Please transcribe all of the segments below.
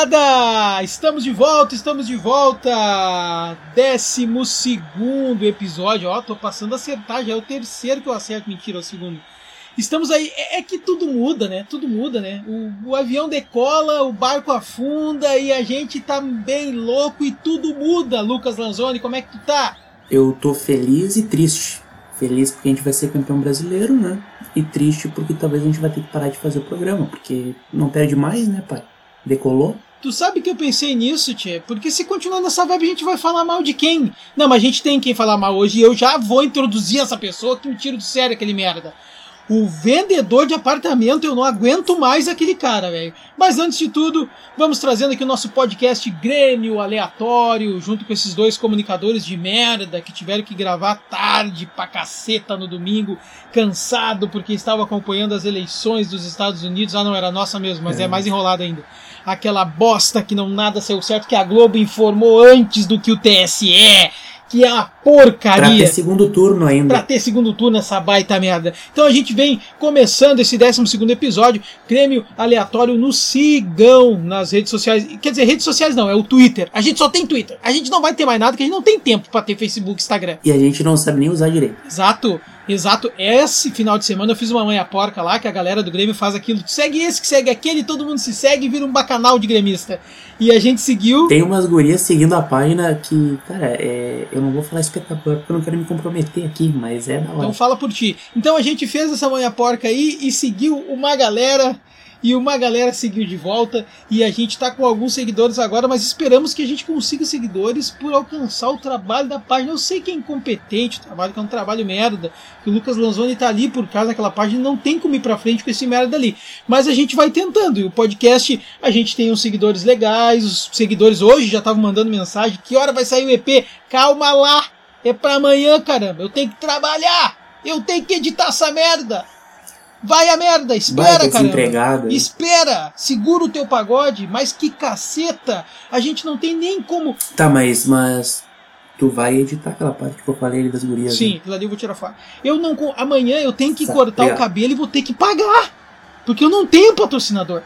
rapaziada! Estamos de volta, estamos de volta! Décimo segundo episódio. Ó, tô passando a acertar, já é o terceiro que eu acerto. Mentira, é o segundo. Estamos aí. É, é que tudo muda, né? Tudo muda, né? O, o, avião decola, o barco afunda e a gente tá bem louco e tudo muda. Lucas Lanzoni, como é que tu tá? Eu tô feliz e triste. Feliz porque a gente vai ser campeão brasileiro, né? E triste porque talvez a gente vai ter que parar de fazer o programa, porque não perde mais, né, pai? Decolou? Tu sabe que eu pensei nisso, Tchê? Porque se continuar nessa vibe, a gente vai falar mal de quem? Não, mas a gente tem quem falar mal hoje e eu já vou introduzir essa pessoa que me tira do sério aquele merda o vendedor de apartamento, eu não aguento mais aquele cara, velho. Mas antes de tudo, vamos trazendo aqui o nosso podcast Grêmio Aleatório, junto com esses dois comunicadores de merda que tiveram que gravar tarde pra caceta no domingo, cansado porque estavam acompanhando as eleições dos Estados Unidos. Ah, não, era nossa mesmo, mas é, é mais enrolado ainda. Aquela bosta que não nada saiu certo, que a Globo informou antes do que o TSE que é uma porcaria. Pra ter segundo turno ainda. Pra ter segundo turno essa baita merda. Então a gente vem começando esse 12 segundo episódio, Grêmio Aleatório, no sigam nas redes sociais. Quer dizer, redes sociais não, é o Twitter. A gente só tem Twitter. A gente não vai ter mais nada, que a gente não tem tempo para ter Facebook, Instagram. E a gente não sabe nem usar direito. Exato. Exato, esse final de semana eu fiz uma manha porca lá, que a galera do Grêmio faz aquilo. Segue esse, que segue aquele, todo mundo se segue e vira um bacanal de gremista. E a gente seguiu. Tem umas gurias seguindo a página que, cara, é, eu não vou falar espetacular porque eu não quero me comprometer aqui, mas é da hora. Então fala por ti. Então a gente fez essa manha porca aí e seguiu uma galera e uma galera seguiu de volta e a gente está com alguns seguidores agora, mas esperamos que a gente consiga seguidores por alcançar o trabalho da página. Eu sei que é incompetente o trabalho, que é um trabalho merda, que o Lucas Lanzoni está ali por causa daquela página não tem como ir para frente com esse merda ali. Mas a gente vai tentando. E o podcast, a gente tem uns seguidores legais, os seguidores hoje já estavam mandando mensagem, que hora vai sair o EP? Calma lá! É para amanhã, caramba. Eu tenho que trabalhar. Eu tenho que editar essa merda. Vai a merda, espera, cara. Espera, segura o teu pagode, mas que caceta! A gente não tem nem como. Tá, mas, mas tu vai editar aquela parte que eu falei ali das gurias. Sim, né? aquilo ali eu vou tirar fora. Eu não. Amanhã eu tenho que cortar o cabelo e vou ter que pagar. Porque eu não tenho patrocinador.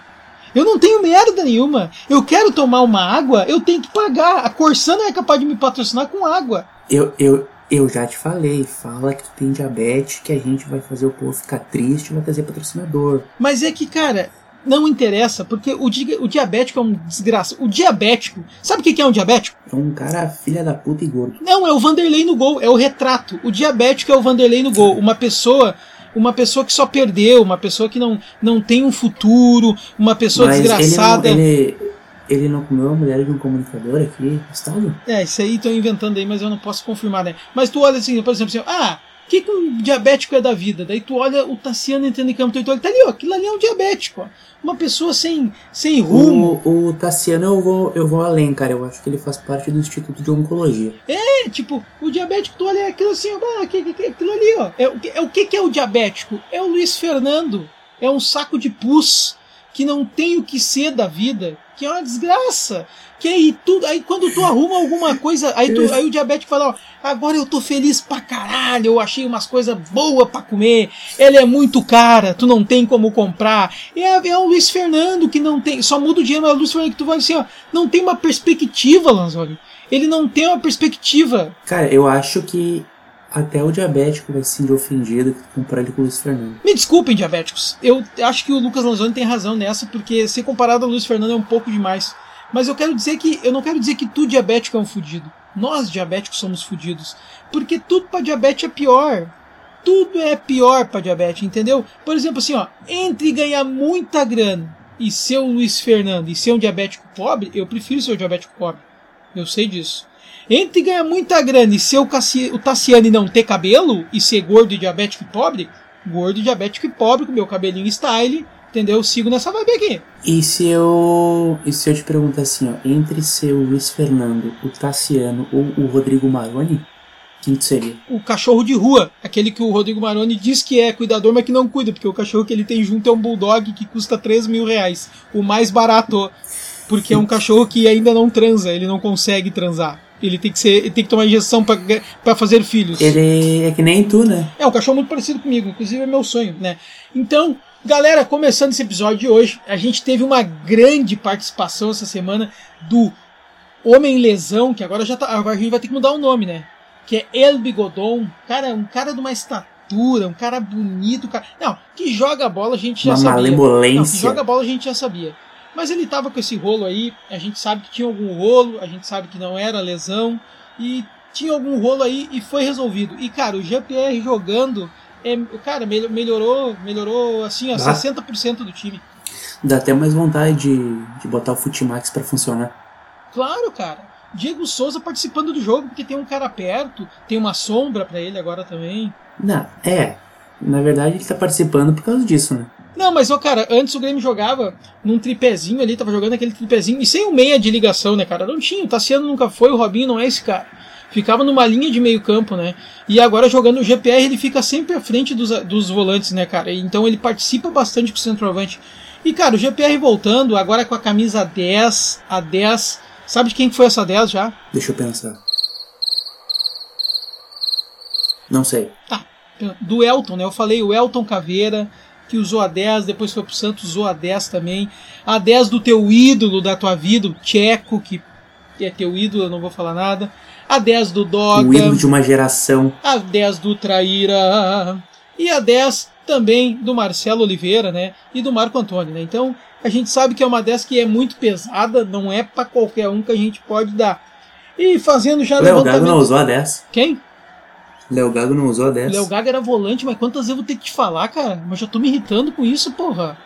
Eu não tenho merda nenhuma. Eu quero tomar uma água, eu tenho que pagar. A Corsana é capaz de me patrocinar com água. Eu, eu, eu já te falei, fala que tu tem diabetes, que a gente vai fazer o povo ficar triste e vai trazer patrocinador. Mas é que, cara, não interessa, porque o, di o diabético é um desgraça. O diabético, sabe o que, que é um diabético? É um cara filha da puta e gordo. Não, é o Vanderlei no gol, é o retrato. O diabético é o Vanderlei no gol. Uma pessoa uma pessoa que só perdeu, uma pessoa que não, não tem um futuro, uma pessoa Mas desgraçada. Ele, não, ele, ele não comeu a mulher de um comunicador aqui estado? É, isso aí estão inventando aí, mas eu não posso confirmar, né? Mas tu olha assim, por exemplo, assim, ah, o que, que um diabético é da vida? Daí tu olha o Tassiano entrando em campo, tu olha, tá ali, ó, aquilo ali é um diabético, ó. Uma pessoa sem, sem rumo. O, o Tassiano eu vou, eu vou além, cara. Eu acho que ele faz parte do Instituto de Oncologia. É, tipo, o diabético, tu olha aquilo assim, ó, ah, que, que, aquilo ali, ó. É, é, o que, que é o diabético? É o Luiz Fernando. É um saco de pus que não tem o que ser da vida que é uma desgraça. Que aí tudo, aí quando tu arruma alguma coisa, aí, tu, aí o diabético fala, ó, agora eu tô feliz pra caralho, eu achei umas coisas boas pra comer, ela é muito cara, tu não tem como comprar. É, é o Luiz Fernando que não tem, só muda o dinheiro, mas é o Luiz Fernando que tu vai assim, ó, não tem uma perspectiva, Lanzoni. Ele não tem uma perspectiva. Cara, eu acho que até o diabético vai se sentir ofendido comparado com o Luiz Fernando. Me desculpem, diabéticos. Eu acho que o Lucas Lanzoni tem razão nessa, porque ser comparado ao Luiz Fernando é um pouco demais. Mas eu quero dizer que. Eu não quero dizer que tu diabético é um fudido. Nós diabéticos somos fudidos. Porque tudo para diabetes é pior. Tudo é pior para diabetes, entendeu? Por exemplo, assim, ó, entre ganhar muita grana e ser o Luiz Fernando e ser um diabético pobre, eu prefiro ser um diabético pobre. Eu sei disso. Entre ganhar muita grana e ser o, Cassi o Tassiano e não ter cabelo, e ser gordo e diabético e pobre, gordo, diabético e pobre, com meu cabelinho style, entendeu? Eu sigo nessa vibe aqui. E se eu. E se eu te perguntar assim, ó, entre ser o Luiz Fernando, o Tassiano ou o Rodrigo Maroni, quem seria? O cachorro de rua, aquele que o Rodrigo Maroni diz que é cuidador, mas que não cuida, porque o cachorro que ele tem junto é um bulldog que custa 3 mil reais. O mais barato. Porque é um cachorro que ainda não transa, ele não consegue transar. Ele tem que ser, ele tem que tomar injeção para fazer filhos. Ele é que nem tu, né? É um cachorro muito parecido comigo, inclusive é meu sonho, né? Então, Galera, começando esse episódio de hoje, a gente teve uma grande participação essa semana do Homem Lesão, que agora já tá. Agora a gente vai ter que mudar o nome, né? Que é El Bigodon. Cara, um cara de uma estatura, um cara bonito, cara. Não, que joga bola a gente já Uma sabia. malemolência. Não, que joga bola a gente já sabia. Mas ele tava com esse rolo aí, a gente sabe que tinha algum rolo, a gente sabe que não era lesão, e tinha algum rolo aí e foi resolvido. E cara, o GPR jogando, é, cara, mel- melhorou, melhorou assim, ó, Ah. 60% do time. Dá até mais vontade de, de botar o Futimax pra funcionar. Claro, cara. Diego Souza participando do jogo porque tem um cara perto, tem uma sombra pra ele agora também. Não, é. Na verdade, ele tá participando por causa disso, né? Não, mas, ó, cara, antes o Grêmio jogava num tripézinho ali, tava jogando aquele tripézinho, e sem o meia de ligação, né, cara? Não tinha, o Tassiano nunca foi, o Robinho não é esse cara. Ficava numa linha de meio campo, né? E agora jogando o GPR, ele fica sempre à frente dos, dos volantes, né, cara? Então ele participa bastante com o centroavante. E, cara, o GPR voltando, agora com a camisa 10, a 10. Sabe de quem que foi essa 10 já? Deixa eu pensar. Não sei. Tá, do Elton, né? Eu falei o Elton Caveira, que usou a 10, depois foi pro Santos, usou a 10 também. A 10 do teu ídolo da tua vida, o Tcheco, que é teu ídolo, eu não vou falar nada. A 10 do Doga, O ídolo de uma geração. a 10 do Traíra e a 10 também do Marcelo Oliveira, né? E do Marco Antônio, né? Então, a gente sabe que é uma 10 que é muito pesada, não é para qualquer um que a gente pode dar. E fazendo já Léo Gago levantamento... não usou a 10. Quem? Léo Gago não usou a 10. Léo Gaga era volante, mas quantas vezes eu vou ter que te falar, cara? Mas já tô me irritando com isso, porra.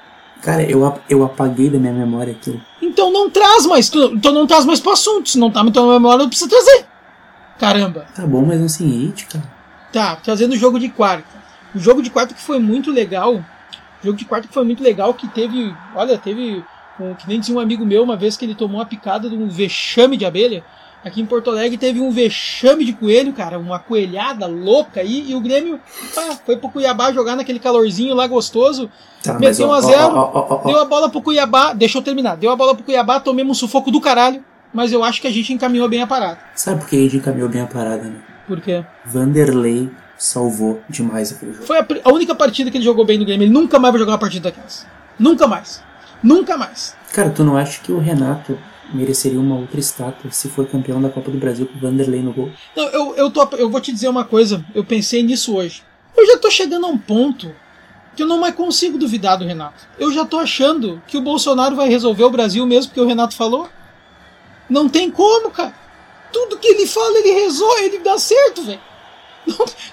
Cara, eu, eu apaguei da minha memória aquilo. Então não traz mais, então não traz mais pro assunto. Se não tá na memória, não precisa trazer. Caramba. Tá bom, mas não sem hit, cara. Tá, trazendo o jogo de quarta. O jogo de quarta que foi muito legal. O jogo de quarta que foi muito legal, que teve. Olha, teve. Um, que nem dizia um amigo meu uma vez que ele tomou uma picada de um vexame de abelha. Aqui em Porto Alegre teve um vexame de coelho, cara, uma coelhada louca aí, e o Grêmio pá, foi pro Cuiabá jogar naquele calorzinho lá gostoso. Tá, Meteu um a zero, ó, ó, ó. Deu a bola pro Cuiabá, deixa eu terminar. Deu a bola pro Cuiabá, tomemos um sufoco do caralho, mas eu acho que a gente encaminhou bem a parada. Sabe por que a gente encaminhou bem a parada, né? Por quê? Vanderlei salvou demais aquele jogo. Foi a, a única partida que ele jogou bem no Grêmio. Ele nunca mais vai jogar uma partida daquelas. Nunca mais. Nunca mais. Cara, tu não acha que o Renato mereceria uma outra estátua se for campeão da Copa do Brasil com o Vanderlei no gol? Não, eu, eu, tô, eu vou te dizer uma coisa. Eu pensei nisso hoje. Eu já tô chegando a um ponto que eu não mais consigo duvidar do Renato. Eu já tô achando que o Bolsonaro vai resolver o Brasil mesmo porque o Renato falou. Não tem como, cara. Tudo que ele fala, ele resolve, ele dá certo, velho.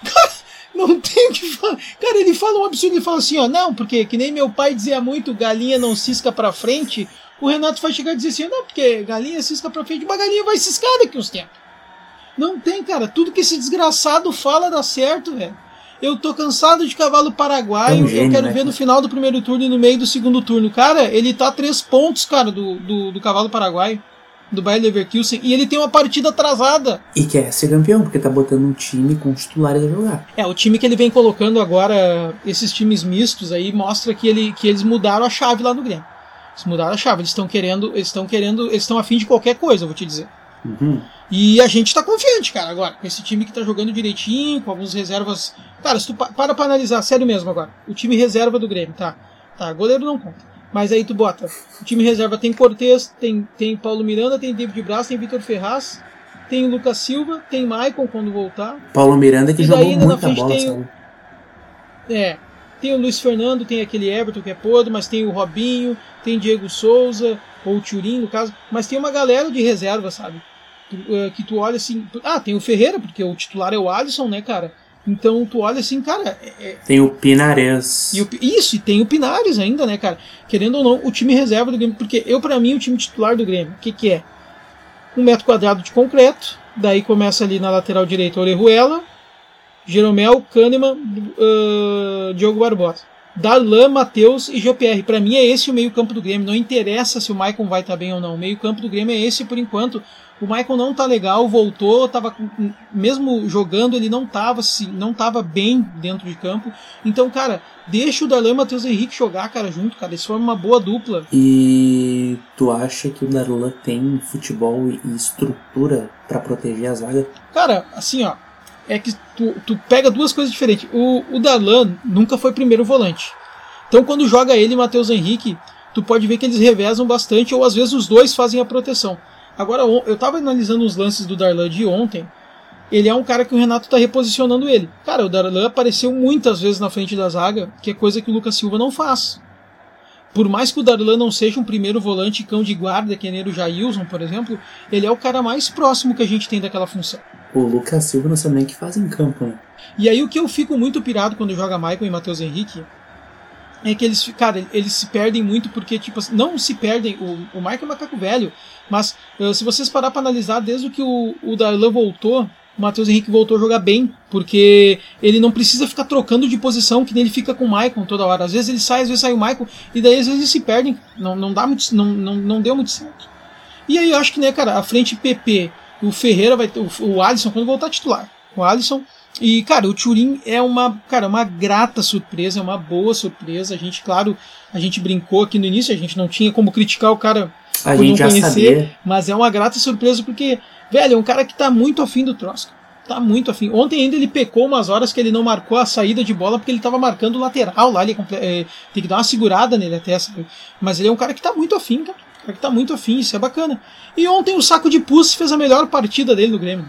Cara, não tem o que falar. Cara, ele fala um absurdo, ele fala assim, ó, não, porque que nem meu pai dizia muito, galinha não cisca pra frente, o Renato vai chegar e dizer assim, não, porque galinha cisca pra frente, uma galinha vai ciscar daqui uns tempos. Não tem, cara. Tudo que esse desgraçado fala dá certo, velho. Eu tô cansado de cavalo paraguaio. É um gênio, eu quero né, ver no final do primeiro turno e no meio do segundo turno. Cara, ele tá a três pontos, cara, do, do, do cavalo paraguaio. Do Bayer Leverkusen. E ele tem uma partida atrasada. E quer ser campeão, porque tá botando um time com titulares a jogar. É, o time que ele vem colocando agora, esses times mistos aí, mostra que, ele, que eles mudaram a chave lá no Grêmio. Eles mudaram a chave. Eles estão querendo, eles estão querendo, eles estão afim de qualquer coisa, eu vou te dizer. Uhum. E a gente tá confiante, cara, agora. Com esse time que tá jogando direitinho, com algumas reservas. Cara, se tu pa- para pra analisar, sério mesmo agora. O time reserva do Grêmio, tá? Tá, goleiro não conta. Mas aí tu bota. O time reserva tem Cortez, tem, tem Paulo Miranda, tem David Braz, tem Vitor Ferraz, tem Lucas Silva, tem Maicon quando voltar. Paulo Miranda que E jogou daí ainda na muita frente bola, tem? É. Tem o Luiz Fernando, tem aquele Everton que é podre, mas tem o Robinho, tem Diego Souza, ou o Turim, no caso. Mas tem uma galera de reserva, sabe? Eh, Que tu olha assim. Ah, tem o Ferreira, porque o titular é o Alisson, né, cara? Então tu olha assim, cara. é- é- Tem o Pinares. e o isso, e tem o Pinares ainda, né, cara? Querendo ou não, o time reserva do Grêmio. Porque eu, pra mim, o time titular do Grêmio, o que, que é? Um metro quadrado de concreto. Daí começa ali na lateral direita Orejuela, Jeromel, Kahneman, uh, Diogo Barbosa. Darlan, Matheus e GPR. Pra mim é esse o meio-campo do Grêmio. Não interessa se o Maicon vai estar bem ou não. O meio-campo do Grêmio é esse por enquanto. O Maicon não tá legal, voltou, tava mesmo jogando, ele não tava assim, não tava bem dentro de campo. Então, cara, deixa o Darlan e o Matheus Henrique jogar, cara, junto, cara. Eles formam uma boa dupla. E tu acha que o Darlan tem futebol e estrutura pra proteger a zaga? Cara, assim, ó, é que tu, tu pega duas coisas diferentes. O, o Darlan nunca foi primeiro volante. Então quando joga ele e Matheus Henrique, tu pode ver que eles revezam bastante, ou às vezes os dois fazem a proteção. Agora, eu tava analisando os lances do Darlan de ontem. Ele é um cara que o Renato tá reposicionando ele. Cara, o Darlan apareceu muitas vezes na frente da zaga, que é coisa que o Lucas Silva não faz. Por mais que o Darlan não seja um primeiro volante cão de guarda, que nem o Jailson, por exemplo, ele é o cara mais próximo que a gente tem daquela função. O Lucas Silva não sabe nem o que faz em campo, né? E aí o que eu fico muito pirado quando joga Michael e Matheus Henrique é que eles, cara, eles se perdem muito porque, tipo, não se perdem. O, o Michael é macaco velho, mas uh, se vocês parar para analisar, desde que o, o Darlan voltou, o Matheus Henrique voltou a jogar bem, porque ele não precisa ficar trocando de posição que nem ele fica com o Michael toda hora. Às vezes ele sai, às vezes sai o Michael, e daí às vezes eles se perdem. Não, não, dá muito, não, não, não deu muito certo. E aí eu acho que, né, cara, a frente PP, o Ferreira vai ter. O, o Alisson, quando voltar titular. O Alisson e, cara, o Turin é uma, cara, uma grata surpresa, é uma boa surpresa. A gente, claro, a gente brincou aqui no início, a gente não tinha como criticar o cara a por não conhecer, mas é uma grata surpresa porque, velho, é um cara que tá muito afim do troço. Tá muito afim. Ontem ainda ele pecou umas horas que ele não marcou a saída de bola porque ele tava marcando o lateral lá. Ele é, tem que dar uma segurada nele até. Sabe? Mas ele é um cara que tá muito afim, cara. Cara que tá muito afim, isso é bacana. E ontem o saco de pus fez a melhor partida dele no Grêmio.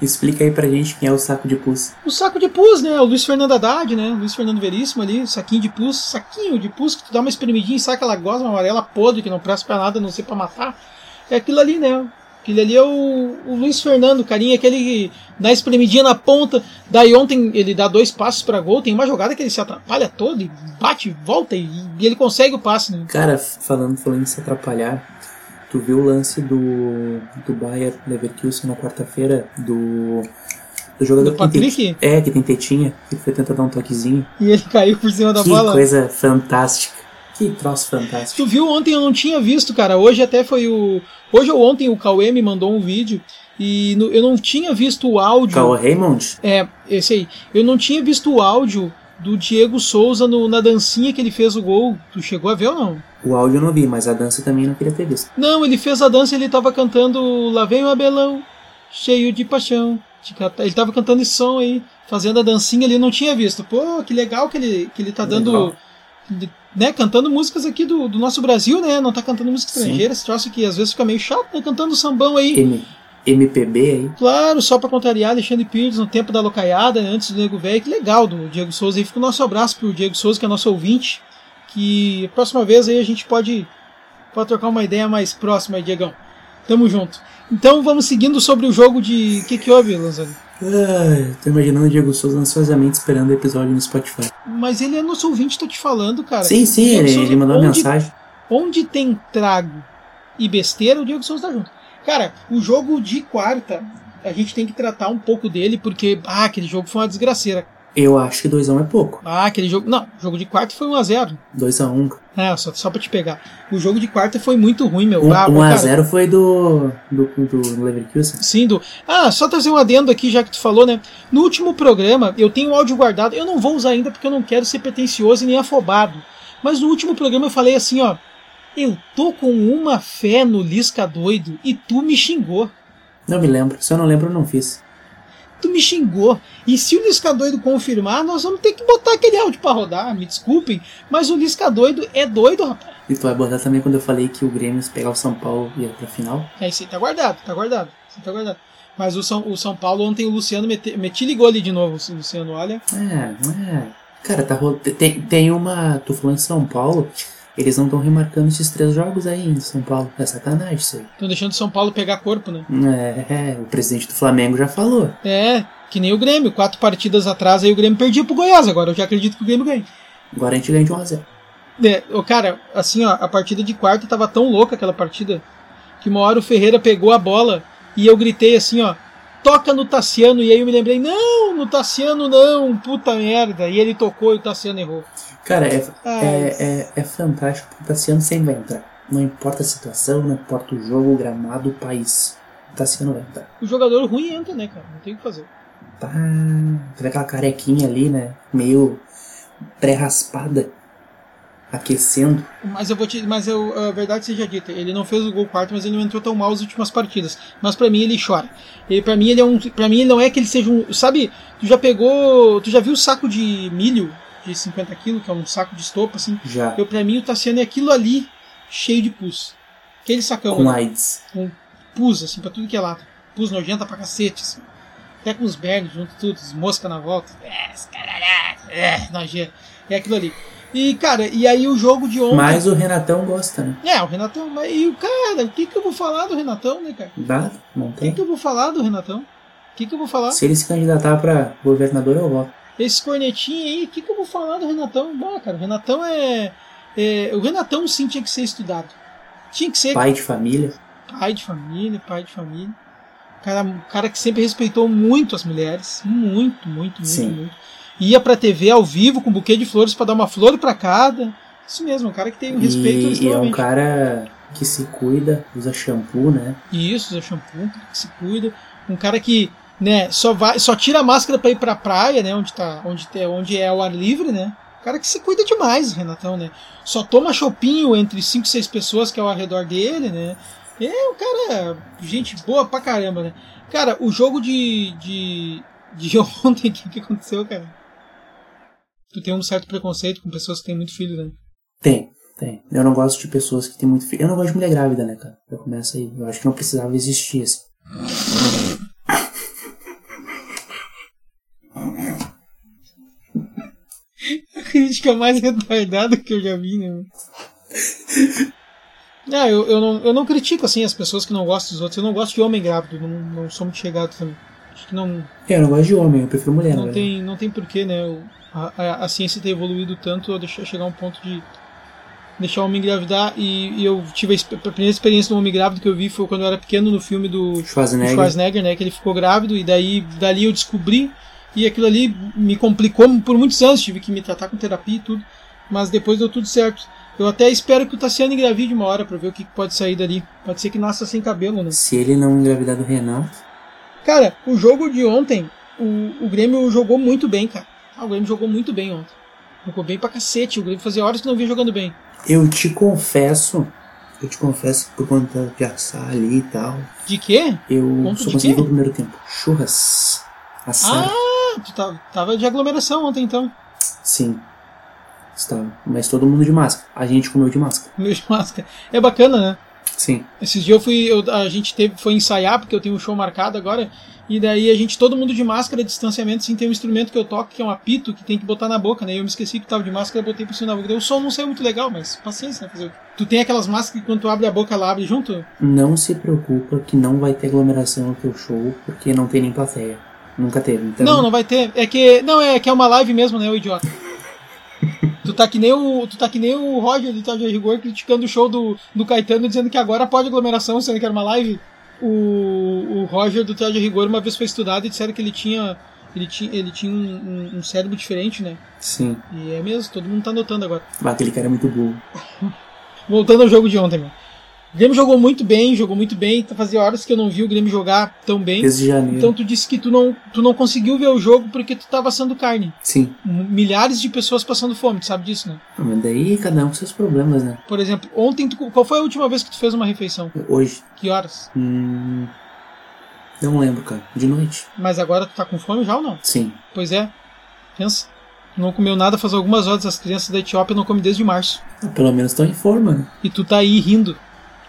Explica aí pra gente quem é o saco de pus. O saco de pus, né? O Luiz Fernando Haddad, né? O Luiz Fernando Veríssimo ali, saquinho de pus, saquinho de pus que tu dá uma espremidinha e sai aquela gosma amarela podre que não presta pra nada, não sei pra matar. É aquilo ali, né? Aquele ali é o, o Luiz Fernando, carinha, aquele que dá espremidinha na ponta. Daí ontem ele dá dois passos para gol. Tem uma jogada que ele se atrapalha todo e bate, volta e, e ele consegue o passe, né? Cara, falando, falando em se atrapalhar, Tu viu o lance do, do Bayer Leverkusen na quarta-feira do, do jogador do Patrick? Que tem, é, que tem tetinha, que foi tentar dar um toquezinho. E ele caiu por cima da que bola. Que coisa fantástica. Que troço fantástico. Tu viu ontem, eu não tinha visto, cara. Hoje até foi o. Hoje ou ontem o Cauê me mandou um vídeo e no, eu não tinha visto o áudio. Cauê Raymond? É, esse aí. Eu não tinha visto o áudio do Diego Souza no, na dancinha que ele fez o gol. Tu chegou a ver ou não? O áudio eu não vi, mas a dança também não queria ter visto. Não, ele fez a dança e ele tava cantando Lá vem o Abelão, cheio de paixão. Ele tava cantando esse som aí, fazendo a dancinha ali, eu não tinha visto. Pô, que legal que ele, que ele tá dando. Né, cantando músicas aqui do, do nosso Brasil, né? Não tá cantando música estrangeira, esse troço que às vezes fica meio chato, né? Cantando sambão aí. M MPB aí. Claro, só para contrariar Alexandre Pires no tempo da locaiada, né, antes do Nego Velho. Que legal do Diego Souza. E fica o nosso abraço pro Diego Souza, que é nosso ouvinte. Que a próxima vez aí a gente pode, pode trocar uma ideia mais próxima aí, Diegão. Tamo junto. Então vamos seguindo sobre o jogo de. O que, que houve, Lanzani? Ah, tô imaginando o Diego Souza ansiosamente esperando o episódio no Spotify. Mas ele é nosso ouvinte, tô te falando, cara. Sim, sim, ele, Souza, ele mandou onde, mensagem. Onde tem trago e besteira, o Diego Souza tá junto. Cara, o jogo de quarta, a gente tem que tratar um pouco dele, porque, ah, aquele jogo foi uma desgraceira. Eu acho que 2x1 é pouco. Ah, aquele jogo. Não, o jogo de quarta foi 1x0. 2x1. É, só, só pra te pegar. O jogo de quarta foi muito ruim, meu. 1x0 foi do, do, do Leverkusen? Sim, do. Ah, só trazer um adendo aqui, já que tu falou, né? No último programa, eu tenho um áudio guardado. Eu não vou usar ainda porque eu não quero ser pretencioso e nem afobado. Mas no último programa eu falei assim, ó. Eu tô com uma fé no Lisca doido e tu me xingou. Não me lembro. Se eu não lembro, eu não fiz. Tu me xingou. E se o Lisca doido confirmar, nós vamos ter que botar aquele áudio pra rodar. Me desculpem, mas o Lisca doido é doido, rapaz. E tu vai botar também quando eu falei que o Grêmio, se pegar o São Paulo, ia pra final? É isso aí, tá guardado, tá guardado. Tá guardado. Mas o São, o São Paulo, ontem o Luciano meti, meti ligou ali de novo, o Luciano, olha. É, é. Cara, tá tem, tem uma. Tu falou em São Paulo. Eles não estão remarcando esses três jogos aí em São Paulo. É sacanagem isso aí. Estão deixando São Paulo pegar corpo, né? É, é, o presidente do Flamengo já falou. É, que nem o Grêmio. Quatro partidas atrás aí o Grêmio perdia pro Goiás. Agora eu já acredito que o Grêmio ganha. Agora a gente ganha de 1x0. É, cara, assim, ó, a partida de quarta tava tão louca aquela partida que uma hora o Ferreira pegou a bola e eu gritei assim, ó, toca no Tassiano. E aí eu me lembrei, não, no Tassiano não, puta merda. E ele tocou e o Tassiano errou. Cara, é, é, é, é, fantástico o Tassiano sempre vai entrar. Não importa a situação, não importa o jogo, o gramado, o país. O Tassiano vai entrar. O jogador ruim entra, né, cara? Não tem o que fazer. Tá. Teve aquela carequinha ali, né? Meio pré-raspada. Aquecendo. Mas eu vou te. Mas eu, a verdade seja dita, ele não fez o gol quarto, mas ele não entrou tão mal nas últimas partidas. Mas para mim ele chora. Ele, para mim ele é um. para mim não é que ele seja um. Sabe, tu já pegou. Tu já viu o saco de milho de 50 quilos, que é um saco de estopa, assim. Já. Eu, pra mim, o Tassiano é aquilo ali, cheio de pus. Aquele sacão. Com né? AIDS. com pus, assim, pra tudo que é lado. Pus nojenta pra cacete, assim. Até com os bergs junto, tudo, as moscas na volta. É, caralho, é, nojento. É aquilo ali. E, cara, e aí o jogo de ontem. Mas o Renatão gosta, né? É, o Renatão, mas e o cara, o que que eu vou falar do Renatão, né, cara? Dá? Não O que tem. que eu vou falar do Renatão? O que que eu vou falar? Se ele se candidatar pra governador, eu voto. Esse cornetinho aí, o que que eu vou falar do Renatão? Bom, cara, o Renatão é, é. O Renatão sim tinha que ser estudado. Tinha que ser Pai de família. pai de família, pai de família. Cara, cara que sempre respeitou muito as mulheres. Muito, muito, muito, Sim. muito. Ia pra TV ao vivo com um buquê de flores pra dar uma flor pra cada. Isso mesmo, um cara que tem um respeito E, e é um cara que se cuida, usa shampoo, né? Isso, usa shampoo, se cuida. Um cara que, né, só vai, só tira a máscara pra ir pra praia, né, onde tá, onde, tem- onde é o ar livre, né? Um cara que se cuida demais, Renatão, né? Só toma chopinho entre 5, 6 pessoas que é ao redor dele, né? É um cara, gente boa pra caramba, né? Cara, o jogo de de, de ontem, o que, que aconteceu, cara? Tu tem um certo preconceito com pessoas que têm muito filho, né? Tem, tem. Eu não gosto de pessoas que têm muito filho. Eu não gosto de mulher grávida, né, cara? Já começa aí. Eu acho que não precisava existir assim. A crítica mais retardada que eu já vi, né? Ah, eu, eu, não, eu não critico assim as pessoas que não gostam dos outros. Eu não gosto de homem grávido, não, não sou muito chegado também. Acho que não, É, Eu não gosto de homem, eu prefiro mulher, não, né? tem, não tem porquê, né? O- A, a, a ciência ter evoluído tanto a deixar chegar a um ponto de deixar o homem engravidar. E, e eu tive a, a primeira experiência do homem grávido que eu vi foi quando eu era pequeno no filme do do Schwarzenegger. Schwarzenegger, né? Que ele ficou grávido e daí dali eu descobri e aquilo ali me complicou por muitos anos, tive que me tratar com terapia e tudo, mas depois deu tudo certo. Eu até espero que o Tassiano engravide uma hora pra ver o que pode sair dali. Pode ser que nasça sem cabelo, né? Se ele não engravidar do Renato, Cara, o jogo de ontem, o, o Grêmio jogou muito bem, cara. Ah, o Grêmio jogou muito bem ontem. Jogou bem pra cacete. O Grêmio fazia horas que não vinha jogando bem. eu te confesso, eu te confesso por conta de assar ali e tal, De quê? eu Conta só consegui quê? ver o primeiro tempo. Churras. Assar. Ah, tu tá- tava de aglomeração ontem então. Sim. Estava. Mas todo mundo de máscara. A gente comeu de máscara. Meu de máscara. É bacana, né? Sim. Esses dias eu fui, eu- a gente teve, foi ensaiar, porque eu tenho um show marcado agora, e daí a gente, todo mundo de máscara, distanciamento, assim, tem um instrumento que eu toco, que é um apito, que tem que botar na boca, né? Eu me esqueci que tava de máscara, botei por cima da boca. O som não saiu muito legal, mas paciência, né? Fazer? Tu tem aquelas máscaras que quando tu abre a boca, ela abre junto? Não se preocupa que não vai ter aglomeração no teu show, porque não tem nem plateia. Nunca teve. Então, Não, não vai ter. É que. Não, é que é uma live mesmo, né, o idiota? Tu tá que nem o. Tu tá que nem o Roger do a Rigor criticando o show do, do Caetano, dizendo que agora pode aglomeração, sendo que era uma live. O, o Roger do a Rigor uma vez foi estudado e disseram que ele tinha. Ele tinha, ele tinha um, um- um cérebro diferente, né? Sim. E é mesmo, todo mundo tá notando agora. Bah, aquele cara é muito burro. Voltando ao jogo de ontem, meu. O Grêmio jogou muito bem, jogou muito bem. Fazia horas que eu não vi o Grêmio jogar tão bem. Desde janeiro. Então tu disse que tu não, tu não conseguiu ver o jogo porque tu tava assando carne. Sim. milhares de pessoas passando fome, tu sabe disso, né? Ah, Mas daí cada um com seus problemas, né? Por exemplo, ontem, tu- qual foi a última vez que tu fez uma refeição? Hoje. Que horas? Hum, não lembro, cara. De noite. Mas agora tu tá com fome já ou não? Sim. Pois é, pensa. Tu não comeu nada faz algumas horas, as crianças da Etiópia não comem desde março. Ah, Pelo menos estão em forma, né? E tu tá aí rindo,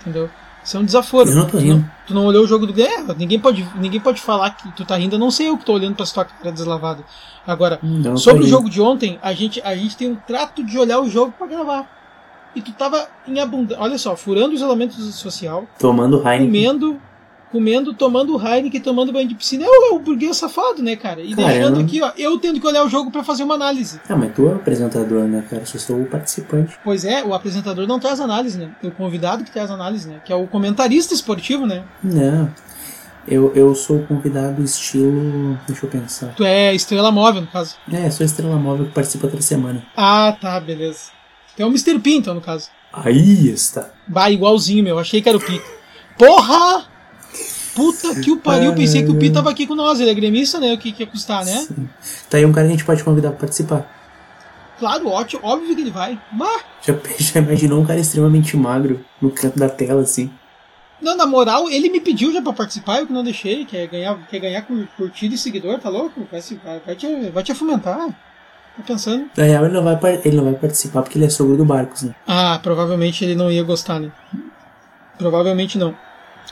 entendeu? Isso é um desaforo. Eu não tô Tu rindo. Tu não olhou o jogo do? É, ninguém pode, ninguém pode falar que tu tá rindo, a não sei eu que tô olhando pra tua cara deslavada. Agora, Hum, eu não sobre o rindo. jogo de ontem, a gente, a gente tem um trato de olhar o jogo pra gravar. E tu tava em abundância. Olha só, furando o isolamento social, Tomando Heineken. comendo, comendo, tomando Heineken, tomando banho de piscina. É o, é o burguês safado, né, cara? E Cara, deixando não- aqui, ó, eu tendo que olhar o jogo pra fazer uma análise. Ah, mas tu é o apresentador, né, cara? Eu sou o participante. Pois é, o apresentador não traz análise, né? É o convidado que traz análise, né? Que é o comentarista esportivo, né? Não. Eu, eu sou o convidado estilo. Deixa eu pensar. Tu é estrela móvel, no caso. É, sou estrela móvel que participa toda semana. Ah, tá, beleza. Tu é o Mr. P, então, no caso. Aí está. Bah, igualzinho, meu. Achei que era o Pi. Porra! Puta que o pariu. Pensei que o Pi tava aqui com nós. Ele é gremista, né? O que, que ia custar, né? Tá aí um cara que a gente pode convidar pra participar. Claro, ótimo, óbvio que ele vai. Mas, Já, já imaginou um cara extremamente magro no canto da tela, assim? não, na moral, ele me pediu já pra participar, eu que não deixei. Quer ganhar, quer ganhar cur- curtida e seguidor, tá louco? Vai, se- vai, vai te, vai te afumentar. Tá pensando? Na real, ele não, vai, ele não vai participar porque ele é sogro do Barcos, né? Ah, provavelmente ele não ia gostar, né? Provavelmente não.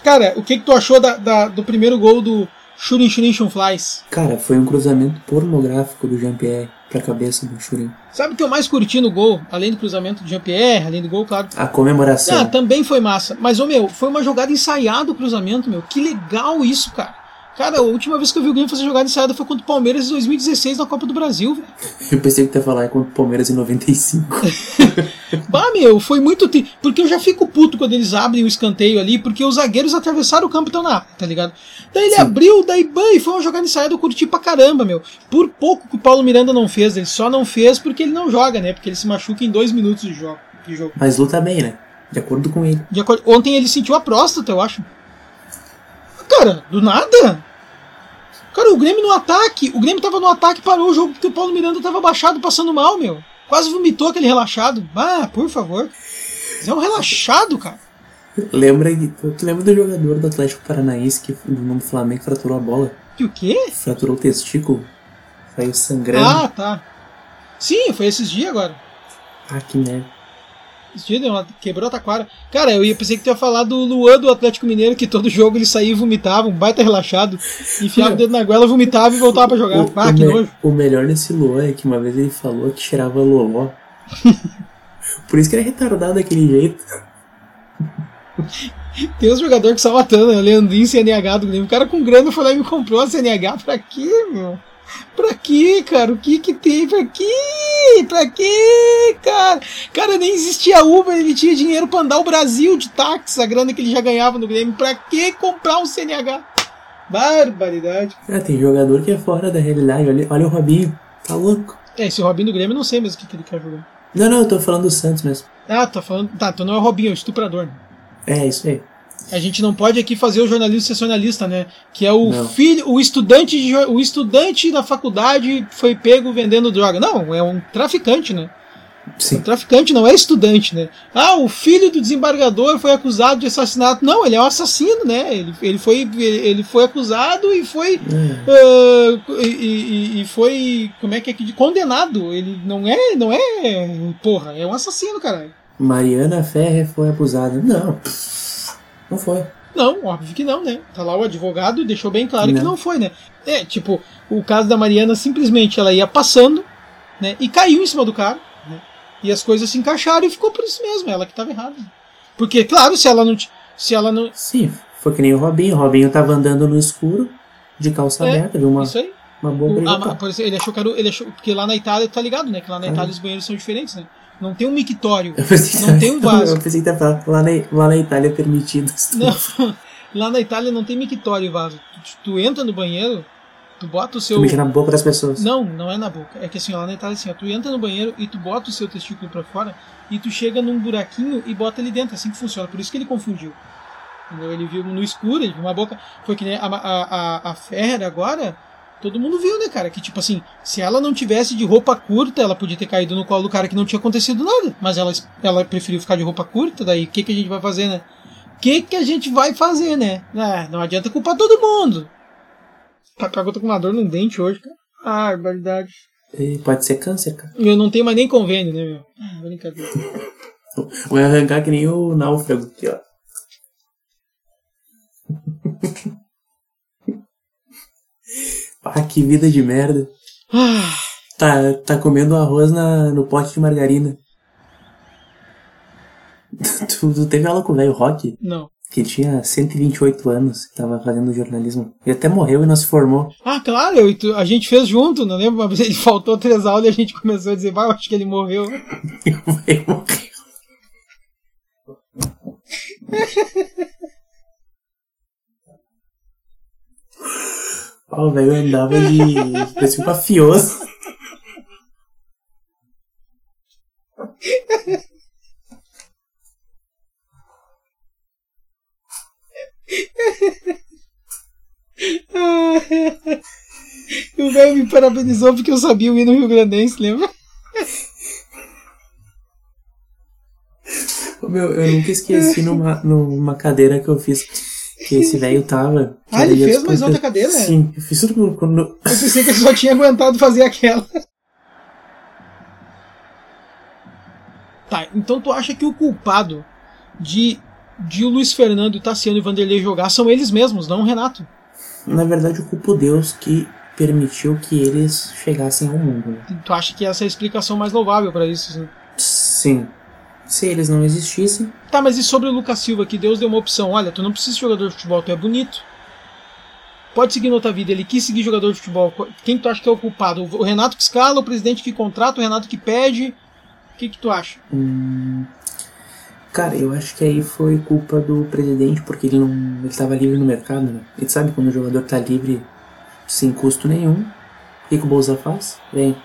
Cara, o que, que tu achou da, da- do primeiro gol do Shurin Shurin Flies? Cara, foi um cruzamento pornográfico do Jean-Pierre pra cabeça do Churin. Sabe o que eu mais curti no gol? Além do cruzamento do Jean-Pierre, além do gol, claro. A comemoração. Ah, também foi massa. Mas, ô meu, foi uma jogada ensaiada o cruzamento, meu. Que legal isso, cara. Cara, a última vez que eu vi o Grêmio fazer jogada ensaiada foi contra o Palmeiras em 2016 na Copa do Brasil, velho. Eu pensei que tu ia falar contra o Palmeiras em 95. Bah, meu, foi muito. Tri... Porque eu já fico puto quando eles abrem o escanteio ali, porque os zagueiros atravessaram o campo e estão na área, tá ligado? Daí ele Sim. abriu, daí ban, e foi uma jogada ensaiada, eu curti pra caramba, meu. Por pouco que o Paulo Miranda não fez, ele só não fez porque ele não joga, né? Porque ele se machuca em dois minutos de jogo. De jogo. Mas luta bem, né? De acordo com ele. De acordo- Ontem ele sentiu a próstata, eu acho. Cara, do nada? Cara, o Grêmio no ataque. O Grêmio tava no ataque, parou o jogo porque o Paulo Miranda tava baixado, passando mal, meu. Quase vomitou aquele relaxado. Ah, por favor. Mas é um relaxado, cara. Lembra, tu lembra do jogador do Atlético Paranaense que no Flamengo fraturou a bola? Que o quê? Fraturou o testículo? Saiu sangrando. Ah, tá. Sim, foi esses dias agora. Ah, que merda. Uma- quebrou a taquara. Cara, eu ia pensei que tu ia falar do Luan do Atlético Mineiro, que todo jogo ele saía e vomitava, um baita relaxado, enfiava o dedo na goela, vomitava e voltava pra jogar. O, Ah, o que me- o melhor desse Luan é que uma vez ele falou que cheirava loló. Por isso que ele é retardado daquele jeito. Tem uns jogadores que só matando, né? Leandrinho CNH do Grêmio. O cara com grana foi lá e me comprou a CNH. Pra quê, meu? Pra quê, cara? O que que tem? Pra quê? Pra quê, cara? Cara, nem existia Uber, ele tinha dinheiro pra andar o Brasil de táxi, a grana que ele já ganhava no Grêmio. Pra que comprar um CNH? Barbaridade. Ah, tem jogador que é fora da realidade. Olha, olha o Robinho. Tá louco. É, esse Robinho do Grêmio eu não sei mesmo o que, que ele quer jogar. Não, não, eu tô falando do Santos mesmo. Ah, tá falando. Tá, então não é o Robinho, é o estuprador. É, isso aí. A gente não pode aqui fazer o jornalismo sensacionalista, né? Que é o Não. filho, o estudante, de o estudante da faculdade foi pego vendendo droga. Não, é um traficante, né? Sim. traficante não é estudante, né? Ah, o filho do desembargador foi acusado de assassinato. Não, ele é um assassino, né? Ele, ele, foi, ele, foi acusado e foi. É. ah, e, e- e foi. Como é que é que. Condenado. Ele não é. Não é. Porra, é um assassino, caralho. Mariana Ferrer foi abusada. Não. Não foi. Não, óbvio que não, né? Tá lá o advogado deixou bem claro que Não. não foi, né? É, tipo, o caso da Mariana simplesmente ela ia passando, né? E caiu em cima do cara, né? E as coisas se encaixaram e ficou por isso mesmo, ela que tava errada. Porque, claro, se ela não. Se ela não. Sim, foi que nem o Robinho. O Robinho tava andando no escuro, de calça É, aberta, viu uma, Isso aí. uma boa O- briga. a- ele achou que era. Ele achou, porque lá na Itália, tá ligado, né? Que lá na Ah. Itália os banheiros são diferentes, né? Não tem um mictório. Não tem um vaso. Eu pensei que falar, lá na, lá na Itália permitido. Não, lá na Itália não tem mictório e vaso. Tu, tu entra no banheiro, tu bota o seu. Tu mexer na boca das pessoas. Não, não é na boca. É que assim, ó, lá na Itália assim, ó, tu entra no banheiro e tu bota o seu testículo pra fora e tu chega num buraquinho e bota ali dentro. É assim que funciona. Por isso que ele confundiu. Entendeu? Ele viu no escuro, ele viu uma boca. Foi que nem a, a, a, a Ferrer agora. Todo mundo viu, né, cara? Que tipo assim, se ela não tivesse de roupa curta, ela podia ter caído no colo do cara que não tinha acontecido nada. Mas ela, ela preferiu ficar de roupa curta, daí o que, que a gente vai fazer, né? O que, que a gente vai fazer, né? Ah, não adianta culpar todo mundo. Tá com com uma dor no dente hoje, cara. Ah, barbaridade. E pode ser câncer, cara. Eu não tenho mais nem convênio, né, meu? Ah, brincadeira. Vai arrancar que nem o náufrago aqui, ó. ah, que vida de merda. Ah, Tá, tá comendo arroz na, no pote de margarina. tu, tu teve aula com o velho Rock? não. Que tinha 128 anos, que tava fazendo jornalismo. Ele até morreu e não se formou. Ah, claro, eu a gente fez junto, não lembro? Vez ele faltou três aulas e a gente começou a dizer, vai, eu acho que ele morreu. o velho morreu. Ó, o velho andava de. parecia um mafioso. O velho me parabenizou porque eu sabia o hino Rio Grandense, lembra? Meu, eu nunca esqueci numa, numa cadeira que eu fiz que esse velho tava. Ah, ele fez mais outra cadeira? Sim, eu fiz tudo quando. Eu pensei que ele só tinha aguentado fazer aquela. Tá, então tu acha que o culpado de, de o Luiz Fernando, o Tassiano e o Vanderlei jogar são eles mesmos, não o Renato? Na verdade, eu culpo Deus que permitiu que eles chegassem ao mundo. Né? Tu acha que essa é a explicação mais louvável para isso? Assim? Sim. Se eles não existissem. Tá, mas e sobre o Lucas Silva, que Deus deu uma opção? Olha, tu não precisa de jogador de futebol, tu é bonito. Pode seguir noutra vida. Ele quis seguir jogador de futebol. Quem tu acha que é o culpado? O Renato que escala, o presidente que contrata, o Renato que pede? O que, que tu acha? Hum, cara, eu acho que aí foi culpa do presidente, porque ele não. ele estava livre no mercado, né? Ele sabe quando o jogador tá livre sem custo nenhum. O que, que o Bolsa faz? Vem.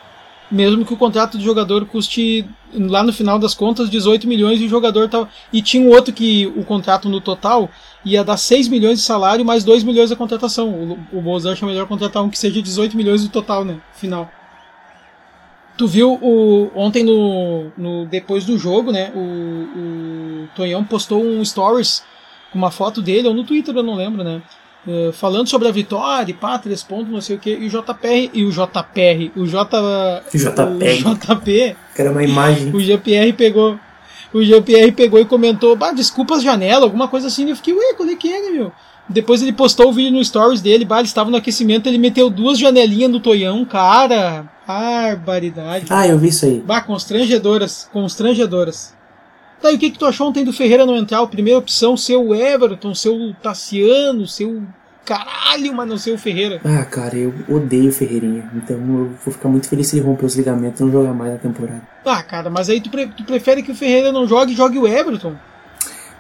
Mesmo que o contrato do jogador custe, lá no final das contas, 18 milhões e o jogador tá. E tinha um outro que o contrato no total ia dar 6 milhões de salário mais 2 milhões da contratação. O, o Bolsa acha melhor contratar um que seja 18 milhões no total, né? Final. Tu viu o, ontem no, no depois do jogo, né? O, o Tonhão postou um stories com uma foto dele, ou no Twitter, eu não lembro, né? Uh, falando sobre a vitória, e pá, três pontos, não sei o que, e o JPR, e o JPR, o J. JPR. O JP. Que era uma imagem. O GPR pegou. O GPR pegou e comentou, bah, desculpas janela, alguma coisa assim. Eu fiquei, ué, qual é que é, meu? Depois ele postou o vídeo no stories dele, bah, ele estava no aquecimento, ele meteu duas janelinhas no toião, cara. Barbaridade. Ah, eu vi isso aí. Bah, constrangedoras, constrangedoras. Tá, e o que, que tu achou ontem do Ferreira não entrar? A primeira opção, seu Everton, seu Tassiano, seu caralho, mas não ser o Ferreira. Ah, cara, eu odeio o Ferreirinha. Então eu vou ficar muito feliz se ele romper os ligamentos e não jogar mais na temporada. Ah, cara, mas aí tu, pre tu prefere que o Ferreira não jogue e jogue o Everton?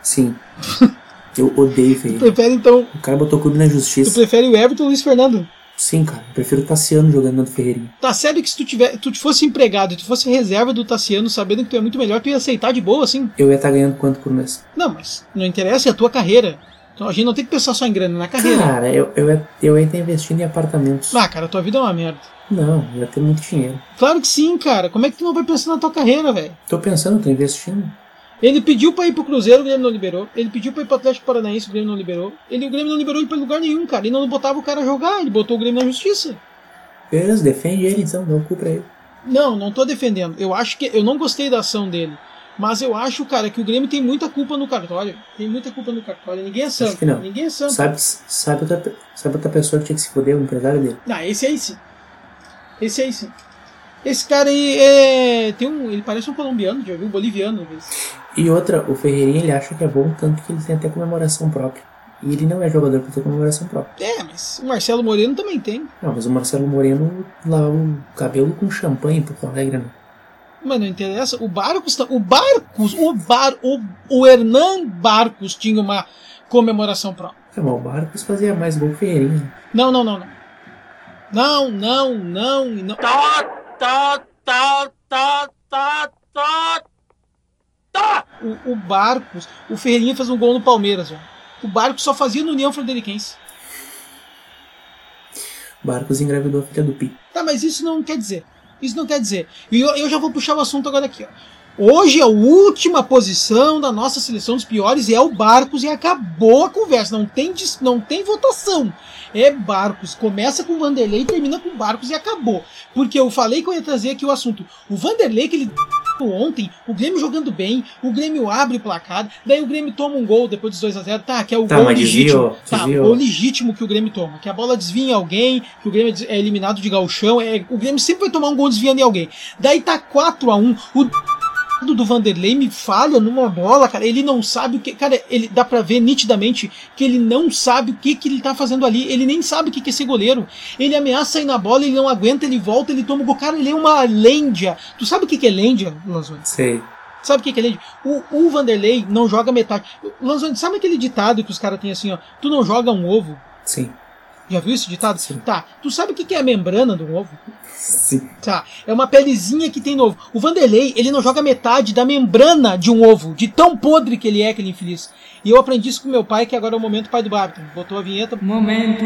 Sim. eu odeio o Ferreira. Tu prefere então. O cara botou o clube na justiça. Tu prefere o Everton ou o Luiz Fernando? Sim, cara. Eu prefiro o Tassiano jogando no Ferreirinha. Tá, sério que se tu, tiver, tu fosse empregado e tu fosse reserva do Tassiano, sabendo que tu é muito melhor, tu ia aceitar de boa, assim? Eu ia estar tá ganhando quanto por mês? Não, mas não interessa, é a tua carreira. Então a gente não tem que pensar só em grana, na carreira. Cara, eu, eu, ia, eu ia estar investindo em apartamentos. Ah, cara, tua vida é uma merda. Não, eu ia ter muito dinheiro. Claro que sim, cara. Como é que tu não vai pensar na tua carreira, velho? Tô pensando, tô investindo. Ele pediu pra ir pro Cruzeiro, o Grêmio não liberou. Ele pediu pra ir pro Atlético Paranaense, o Grêmio não liberou. Ele, o Grêmio não liberou ele pra lugar nenhum, cara. Ele não botava o cara jogar, ele botou o Grêmio na justiça. Beleza, defende ele então, dá o cu pra ele. Não, não tô defendendo. Eu acho que. Eu não gostei da ação dele. Mas eu acho, cara, que o Grêmio tem muita culpa no cartório. Tem muita culpa no cartório. Ninguém é santo. que não. Ninguém é santo. Sabe, sabe, outra, sabe outra pessoa que tinha que se foder, o empresário dele? Ah, esse aí sim. Esse aí sim. Esse cara aí é. Tem um. Ele parece um colombiano, já viu? Um boliviano, às vezes. E outra, o Ferreirinha ele acha que é bom, tanto que ele tem até comemoração própria. E ele não é jogador pra ter comemoração própria. É, mas o Marcelo Moreno também tem. Não, mas o Marcelo Moreno lá o cabelo com champanhe por Alegre, né? Mas não interessa. O Barcos. O Barcos. O Bar. O, o Hernan Barcos tinha uma comemoração própria. É, mas o Barcos fazia mais gol que Ferreirinha. Não, não, não, não. Não, não, não, não. Tá, tá, tá, tá, tá, tá. Tá! O, o Barcos. O Ferreirinha fez um gol no Palmeiras, ó. O Barcos só fazia no União Frederiquense. Barcos engravidou a filha do Pi. Tá, mas isso não quer dizer. Isso não quer dizer. E eu, eu já vou puxar o assunto agora aqui. Ó. Hoje a última posição da nossa seleção dos piores é o Barcos e acabou a conversa. Não tem, não tem votação. É Barcos. Começa com o Vanderlei e termina com Barcos e acabou. Porque eu falei que eu ia trazer aqui o assunto. O Vanderlei, que ele ontem, o Grêmio jogando bem, o Grêmio abre o placar, daí o Grêmio toma um gol depois dos 2 a 0 tá, que é o tá, gol legítimo. Desviou, tá, desviou. o legítimo que o Grêmio toma, que a bola desvia em alguém, que o Grêmio é eliminado de galchão, é, o Grêmio sempre vai tomar um gol desviando em alguém. Daí tá 4 a 1 o do Vanderlei me falha numa bola, cara. Ele não sabe o que. Cara, ele dá pra ver nitidamente que ele não sabe o que, que ele tá fazendo ali. Ele nem sabe o que, que é ser goleiro. Ele ameaça ir na bola, ele não aguenta, ele volta, ele toma o gol. Cara, ele é uma lêndia. Tu sabe o que, que é lêndia, Lanzoni? Sei. Sabe o que, que é lêndia? O, o Vanderlei não joga metade. Lanzoni, sabe aquele ditado que os caras têm assim, ó? Tu não joga um ovo? Sim. Já viu esse ditado? Sim. Tá. Tu sabe o que é a membrana do ovo? Sim. Tá. É uma pelezinha que tem no ovo. O Vanderlei, ele não joga metade da membrana de um ovo, de tão podre que ele é, aquele infeliz. E eu aprendi isso com meu pai, que agora é o momento pai do Babiton. Botou a vinheta. Momento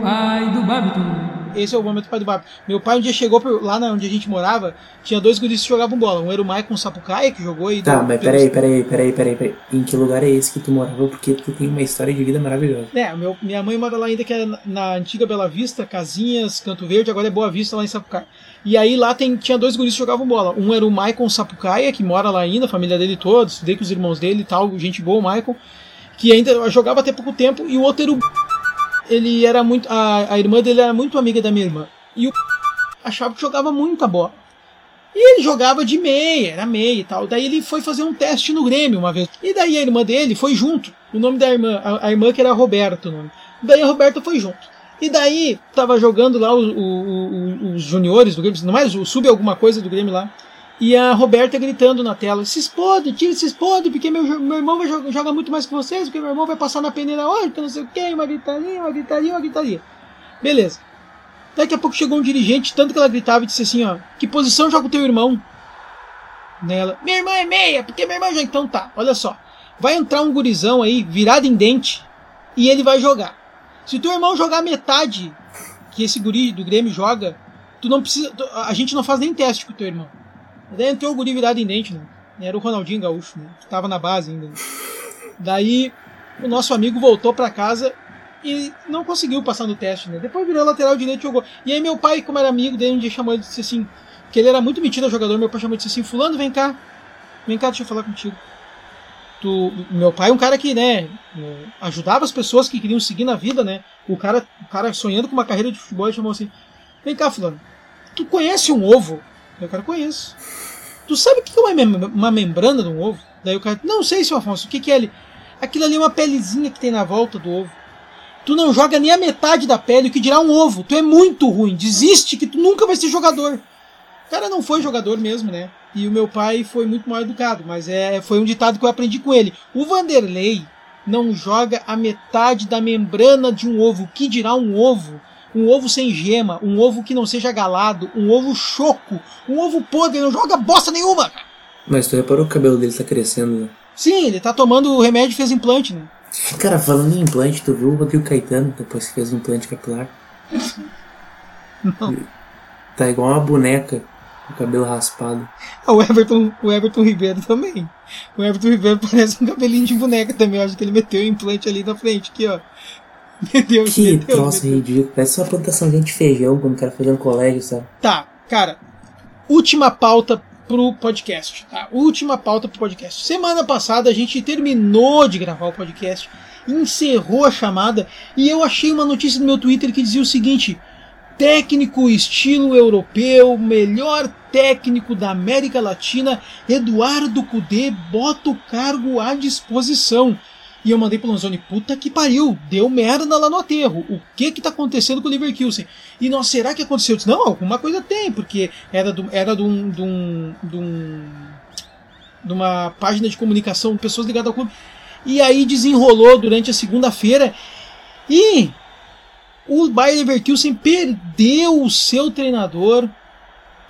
pai do Babiton. Esse é o momento do pai do Bárbaro. Meu pai um dia chegou lá na onde a gente morava, tinha dois guris que jogavam bola. Um era o Maicon Sapucaia, que jogou aí. Tá, mas peraí, peraí, peraí, peraí, peraí. Em que lugar é esse que tu morava? Porque tu tem uma história de vida maravilhosa. É, meu, minha mãe mora lá ainda, que é na, na antiga Bela Vista, Casinhas, Canto Verde, agora é Boa Vista, lá em Sapucaia. E aí lá tem, tinha dois guris que jogavam bola. Um era o Maicon Sapucaia, que mora lá ainda, a família dele toda, estudei com os irmãos dele e tal, gente boa, o Maicon, que ainda jogava até pouco tempo, e o outro era o. Ele era muito. A, a irmã dele era muito amiga da minha irmã. E o achava que jogava muita bola. E ele jogava de meia, era meia e tal. Daí ele foi fazer um teste no Grêmio uma vez. E daí a irmã dele foi junto. O nome da irmã, a, a irmã que era Roberta o nome. Daí a Roberta foi junto. E daí tava jogando lá o- o- o- os juniores do Grêmio, não mais o sub alguma coisa do Grêmio lá. E a Roberta gritando na tela: se explode, tira, se explode, porque meu, meu irmão vai jogar, joga muito mais que vocês, porque meu irmão vai passar na peneira que não sei o que, uma gritaria, uma gritaria, uma gritaria. Beleza. Daqui a pouco chegou um dirigente, tanto que ela gritava e disse assim, ó, que posição joga o teu irmão? Nela, minha irmã é meia, porque minha irmã joga. Então tá, olha só. Vai entrar um gurizão aí, virado em dente, e ele vai jogar. Se teu irmão jogar metade que esse guri do Grêmio joga, tu não precisa. A gente não faz nem teste com o teu irmão. Daí entrou o guri virado em dente, né? Era o Ronaldinho Gaúcho, né? Que tava na base ainda. né? Daí o nosso amigo voltou pra casa e não conseguiu passar no teste, né? Depois virou lateral direito e jogou. E aí meu pai, como era amigo dele, um dia chamou ele e disse assim, que ele era muito metido a jogador, meu pai chamou e disse assim, fulano, vem cá. Vem cá, deixa eu falar contigo. Tu, meu pai é um cara que, né, eh, ajudava as pessoas que queriam seguir na vida, né? O cara, o cara sonhando com uma carreira de futebol, ele chamou assim, vem cá, fulano, tu conhece um ovo? Eu, cara, conheço. Tu sabe o que é uma, mem- uma membrana de um ovo? Daí o cara, não sei, seu Afonso, o que, que é ele? Aquilo ali é uma pelezinha que tem na volta do ovo. Tu não joga nem a metade da pele, o que dirá um ovo. Tu é muito ruim. Desiste que tu nunca vai ser jogador. O cara não foi jogador mesmo, né? E o meu pai foi muito mal educado, mas é, foi um ditado que eu aprendi com ele. O Vanderlei não joga a metade da membrana de um ovo. O que dirá um ovo? Um ovo sem gema, um ovo que não seja galado, um ovo choco, um ovo podre, não joga bosta nenhuma. Mas tu reparou que o cabelo dele tá crescendo, né? Sim, ele tá tomando o remédio e fez implante, né? Cara, falando em implante, tu viu o Rodrigo Caetano depois que fez um implante capilar? Não. Tá igual uma boneca, o cabelo raspado. Ah, O Everton, o Everton Ribeiro também. O Everton Ribeiro parece um cabelinho de boneca também. Eu acho que ele meteu o implante ali na frente, aqui, ó. Meu Deus, Que meu Deus, troço meu Deus. ridículo. Parece uma plantaçãozinha de feijão quando o cara fazia no colégio, sabe? Tá, cara. Última pauta pro podcast. Tá? Última pauta pro podcast. Semana passada a gente terminou de gravar o podcast, encerrou a chamada e eu achei uma notícia no meu Twitter que dizia o seguinte: técnico estilo europeu, melhor técnico da América Latina, Eduardo Cudê bota o cargo à disposição. E eu mandei pro Lanzoni, puta que pariu, deu merda lá no aterro. O que que tá acontecendo com o Leverkusen? E nós, será que aconteceu? Eu disse, não, alguma coisa tem, porque era, do, era de, um, de, um, de, um, uma página de comunicação, pessoas ligadas ao clube. E aí desenrolou durante a segunda-feira e o Bayer Leverkusen perdeu o seu treinador,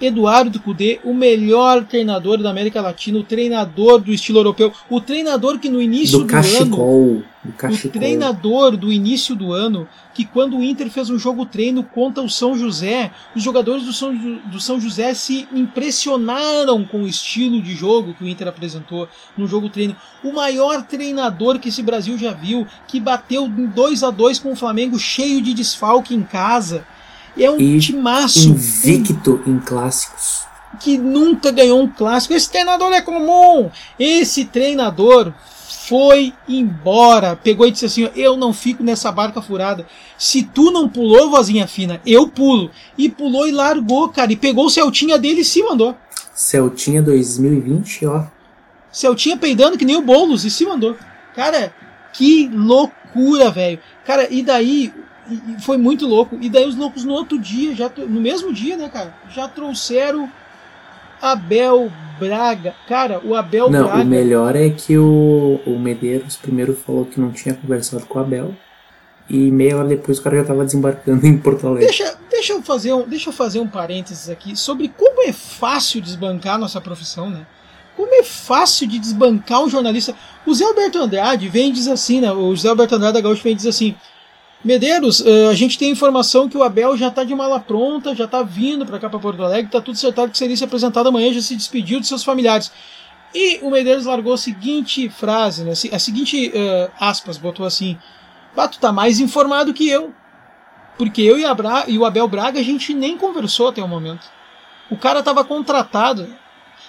Eduardo Cudê, o melhor treinador da América Latina, o treinador do estilo europeu, o treinador que no início Do do, ano cachecol. O treinador do início do ano, que quando o Inter fez um jogo treino contra o São José, os jogadores do São, do São José se impressionaram com o estilo de jogo que o Inter apresentou no jogo treino. O maior treinador que esse Brasil já viu, que bateu em 2 a 2 com o Flamengo cheio de desfalque em casa. É um E timaço Invicto em clássicos. que nunca ganhou um clássico. Esse treinador é comum. Esse treinador foi embora. Pegou e disse assim: Eu não fico nessa barca furada. Se tu não pulou, vozinha fina, eu pulo. E pulou e largou, cara. E pegou o Celtinha dele e se mandou. Celtinha 2020, ó. Celtinha peidando que nem o Boulos e se mandou. Cara, que loucura, velho. Cara, e daí. E- e Foi muito louco. E daí os loucos no outro dia, já no mesmo dia, né, cara? Já trouxeram Abel Braga. Cara, o Abel Não, Braga. o melhor é que o, o Medeiros primeiro falou que não tinha conversado com o Abel. E meia hora depois o cara já tava desembarcando em Porto Alegre. Deixa, deixa, eu fazer um, deixa eu fazer um parênteses aqui sobre como é fácil desbancar nossa profissão, né? Como é fácil de desbancar um jornalista. O Zé Alberto Andrade vem e diz assim, né? O Zé Alberto Andrade da Gaúcho vem e diz assim: Medeiros, uh, a gente tem informação que o Abel já está de mala pronta, já está vindo para cá para Porto Alegre, está tudo certo que seria se apresentado amanhã, já se despediu de seus familiares. E o Medeiros largou a seguinte frase, né, a seguinte uh, aspas, botou assim: Bato tá mais informado que eu. Porque eu e, Bra e o Abel Braga a gente nem conversou até o momento. O cara estava contratado.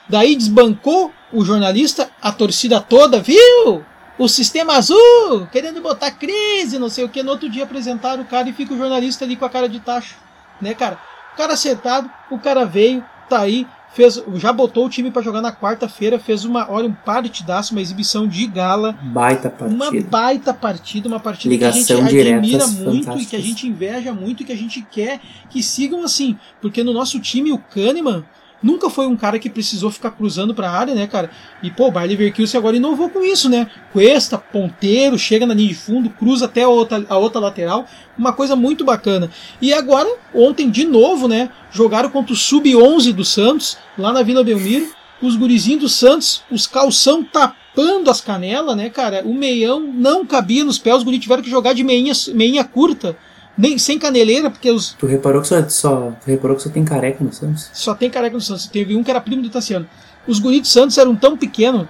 Daí desbancou o jornalista, a torcida toda, viu? O sistema azul, querendo botar crise, não sei o que. No outro dia apresentaram o cara e fica o jornalista ali com a cara de tacho, né, cara? O cara acertado, o cara veio, tá aí, fez, já botou o time para jogar na quarta-feira, fez uma, olha, um partidaço, uma exibição de gala. Baita partida. Uma baita partida, uma partida Ligação que a gente admira muito e que a gente inveja muito e que a gente quer que sigam assim. Porque no nosso time, o Kahneman, nunca foi um cara que precisou ficar cruzando para a área, né, cara? E pô, o Bayer Leverkusen agora inovou com isso, né? Cuesta, ponteiro, chega na linha de fundo, cruza até a outra, a outra lateral, uma coisa muito bacana. E agora, ontem de novo, né, jogaram contra o sub-11 do Santos, lá na Vila Belmiro, os gurizinhos do Santos, os calção tapando as canelas, né, cara? O meião não cabia nos pés, os guris tiveram que jogar de meinha, meinha curta nem, sem caneleira, porque os. Tu reparou que só, só, tu reparou que só tem careca no Santos? Só tem careca no Santos. Teve um que era primo do Tassiano. Os guris do Santos eram tão pequenos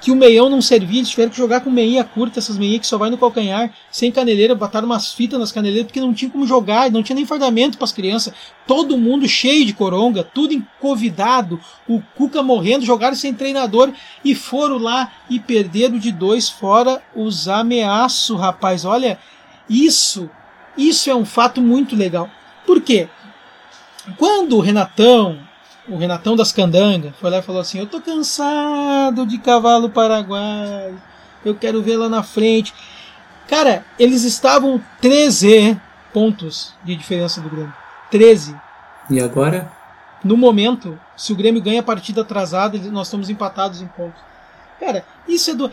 que o meião não servia, eles tiveram que jogar com meinha curta, essas meinhas que só vai no calcanhar, sem caneleira, botaram umas fitas nas caneleiras, porque não tinha como jogar, não tinha nem fardamento para as crianças. Todo mundo cheio de coronga, tudo encovidado, o Cuca morrendo, jogaram sem treinador e foram lá e perderam de dois fora os ameaços, rapaz. Olha, isso isso é um fato muito legal. Por quê? Quando o Renatão, o Renatão das Candangas, foi lá e falou assim: Eu tô cansado de cavalo paraguai, eu quero ver lá na frente. Cara, eles estavam 13 pontos de diferença do Grêmio. 13. E agora? No momento, se o Grêmio ganha a partida atrasada, nós estamos empatados em pontos. Cara, isso é do.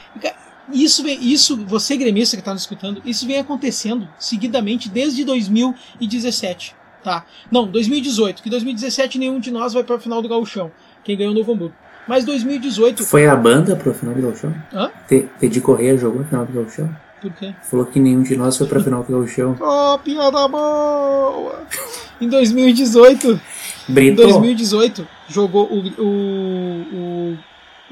Isso, vem, isso você gremista que está nos escutando, isso vem acontecendo seguidamente desde 2017, tá? Não, 2018, que 2017 nenhum de nós vai para a final do Gauchão. Quem ganhou o Novo Hamburgo. Mas 2018 Foi a banda para a final do Gauchão? Hã? Teddy Correia jogou a final do Gauchão? Por quê? Falou que nenhum de nós foi para a final do Gauchão. oh, piada boa! Em 2018, em 2018 jogou o o o,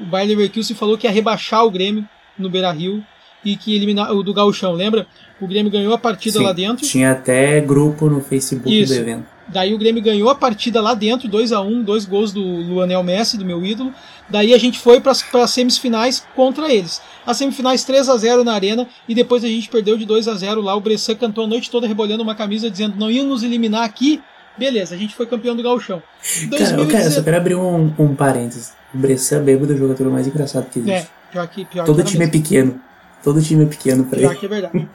o Bayer Leverkusen falou que ia rebaixar o Grêmio no Beira Rio e que eliminar o do Gauchão, lembra? O Grêmio ganhou a partida Sim, lá dentro. Tinha até grupo no Facebook Isso. do evento. Daí o Grêmio ganhou a partida lá dentro, 2 a 1 um, dois gols do Luanel Messi, do meu ídolo. Daí a gente foi para as semifinais contra eles. As semifinais 3 a 0 na arena e depois a gente perdeu de 2 a 0 lá. O Bressan cantou a noite toda rebolhando uma camisa dizendo não iam nos eliminar aqui. Beleza, a gente foi campeão do Gauchão. Cara, cara, só quero abrir um, um parênteses. O Bressan bêbado é o jogador mais engraçado que existe. É, pior que, pior Todo que time é pequeno. Todo time é pequeno pra Pior ele. que é verdade.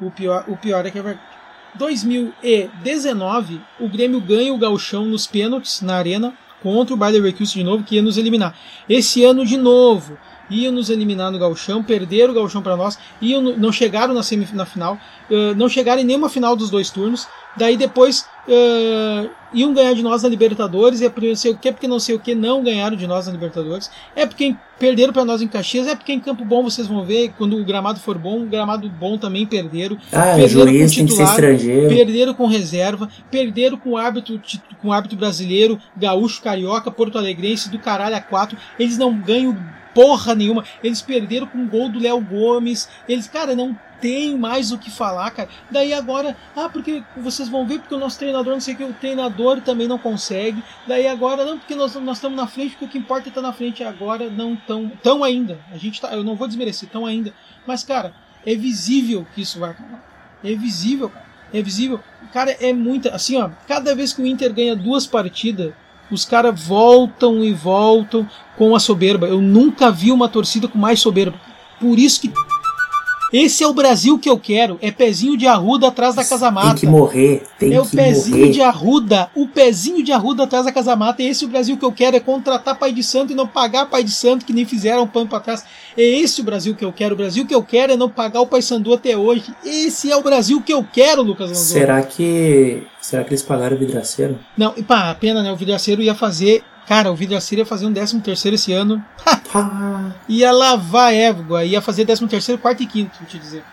o, pior, o pior é que é verdade. 2019, o Grêmio ganha o gauchão nos pênaltis na arena contra o Bayer Leverkusen de novo, que ia nos eliminar. Esse ano de novo, ia nos eliminar no gauchão, perderam o gauchão para nós, iam, não chegaram na, na final, uh, não chegaram em nenhuma final dos dois turnos, daí depois uh, iam ganhar de nós na Libertadores, é porque não sei o que, porque não sei o que, não ganharam de nós na Libertadores, é porque perderam para nós em Caxias, é porque em Campo Bom vocês vão ver, quando o gramado for bom, o gramado bom também perderam. Ah, perderam juiz tem que ser estrangeiro. perderam com reserva, perderam com árbitro, com árbitro brasileiro, gaúcho, carioca, porto-alegrense, do caralho a quatro, eles não ganham porra nenhuma. Eles perderam com o gol do Léo Gomes. Eles, cara, não tem mais o que falar, cara. Daí agora, ah, porque vocês vão ver, porque o nosso treinador, não sei o que, o treinador também não consegue. Daí agora, não, porque nós, nós estamos na frente, porque o que importa é estar na frente agora, não tão, tão ainda. A gente tá, eu não vou desmerecer, tão ainda. Mas, cara, é visível que isso vai acabar. É visível, cara. É visível. Cara, é muita. Assim, ó, cada vez que o Inter ganha duas partidas, os caras voltam e voltam com a soberba. Eu nunca vi uma torcida com mais soberba. Por isso que. Esse é o Brasil que eu quero. É pezinho de arruda atrás da casa mata. Tem que morrer. Tem é o pezinho morrer. de arruda. O pezinho de arruda atrás da casa mata. É esse o Brasil que eu quero. É contratar pai de santo e não pagar pai de santo que nem fizeram pano para trás. É esse o Brasil que eu quero. O Brasil que eu quero é não pagar o pai Sandu até hoje. Esse é o Brasil que eu quero, Lucas Lanzoni. Será que. Será que eles pagaram o vidraceiro? Não, e pá, a pena, né? O Vidraceiro ia fazer. Cara, o Vidraceiro ia fazer um 13 terceiro esse ano. Ia lavar égua. Ia fazer 13 terceiro, quarto e quinto, vou te dizer.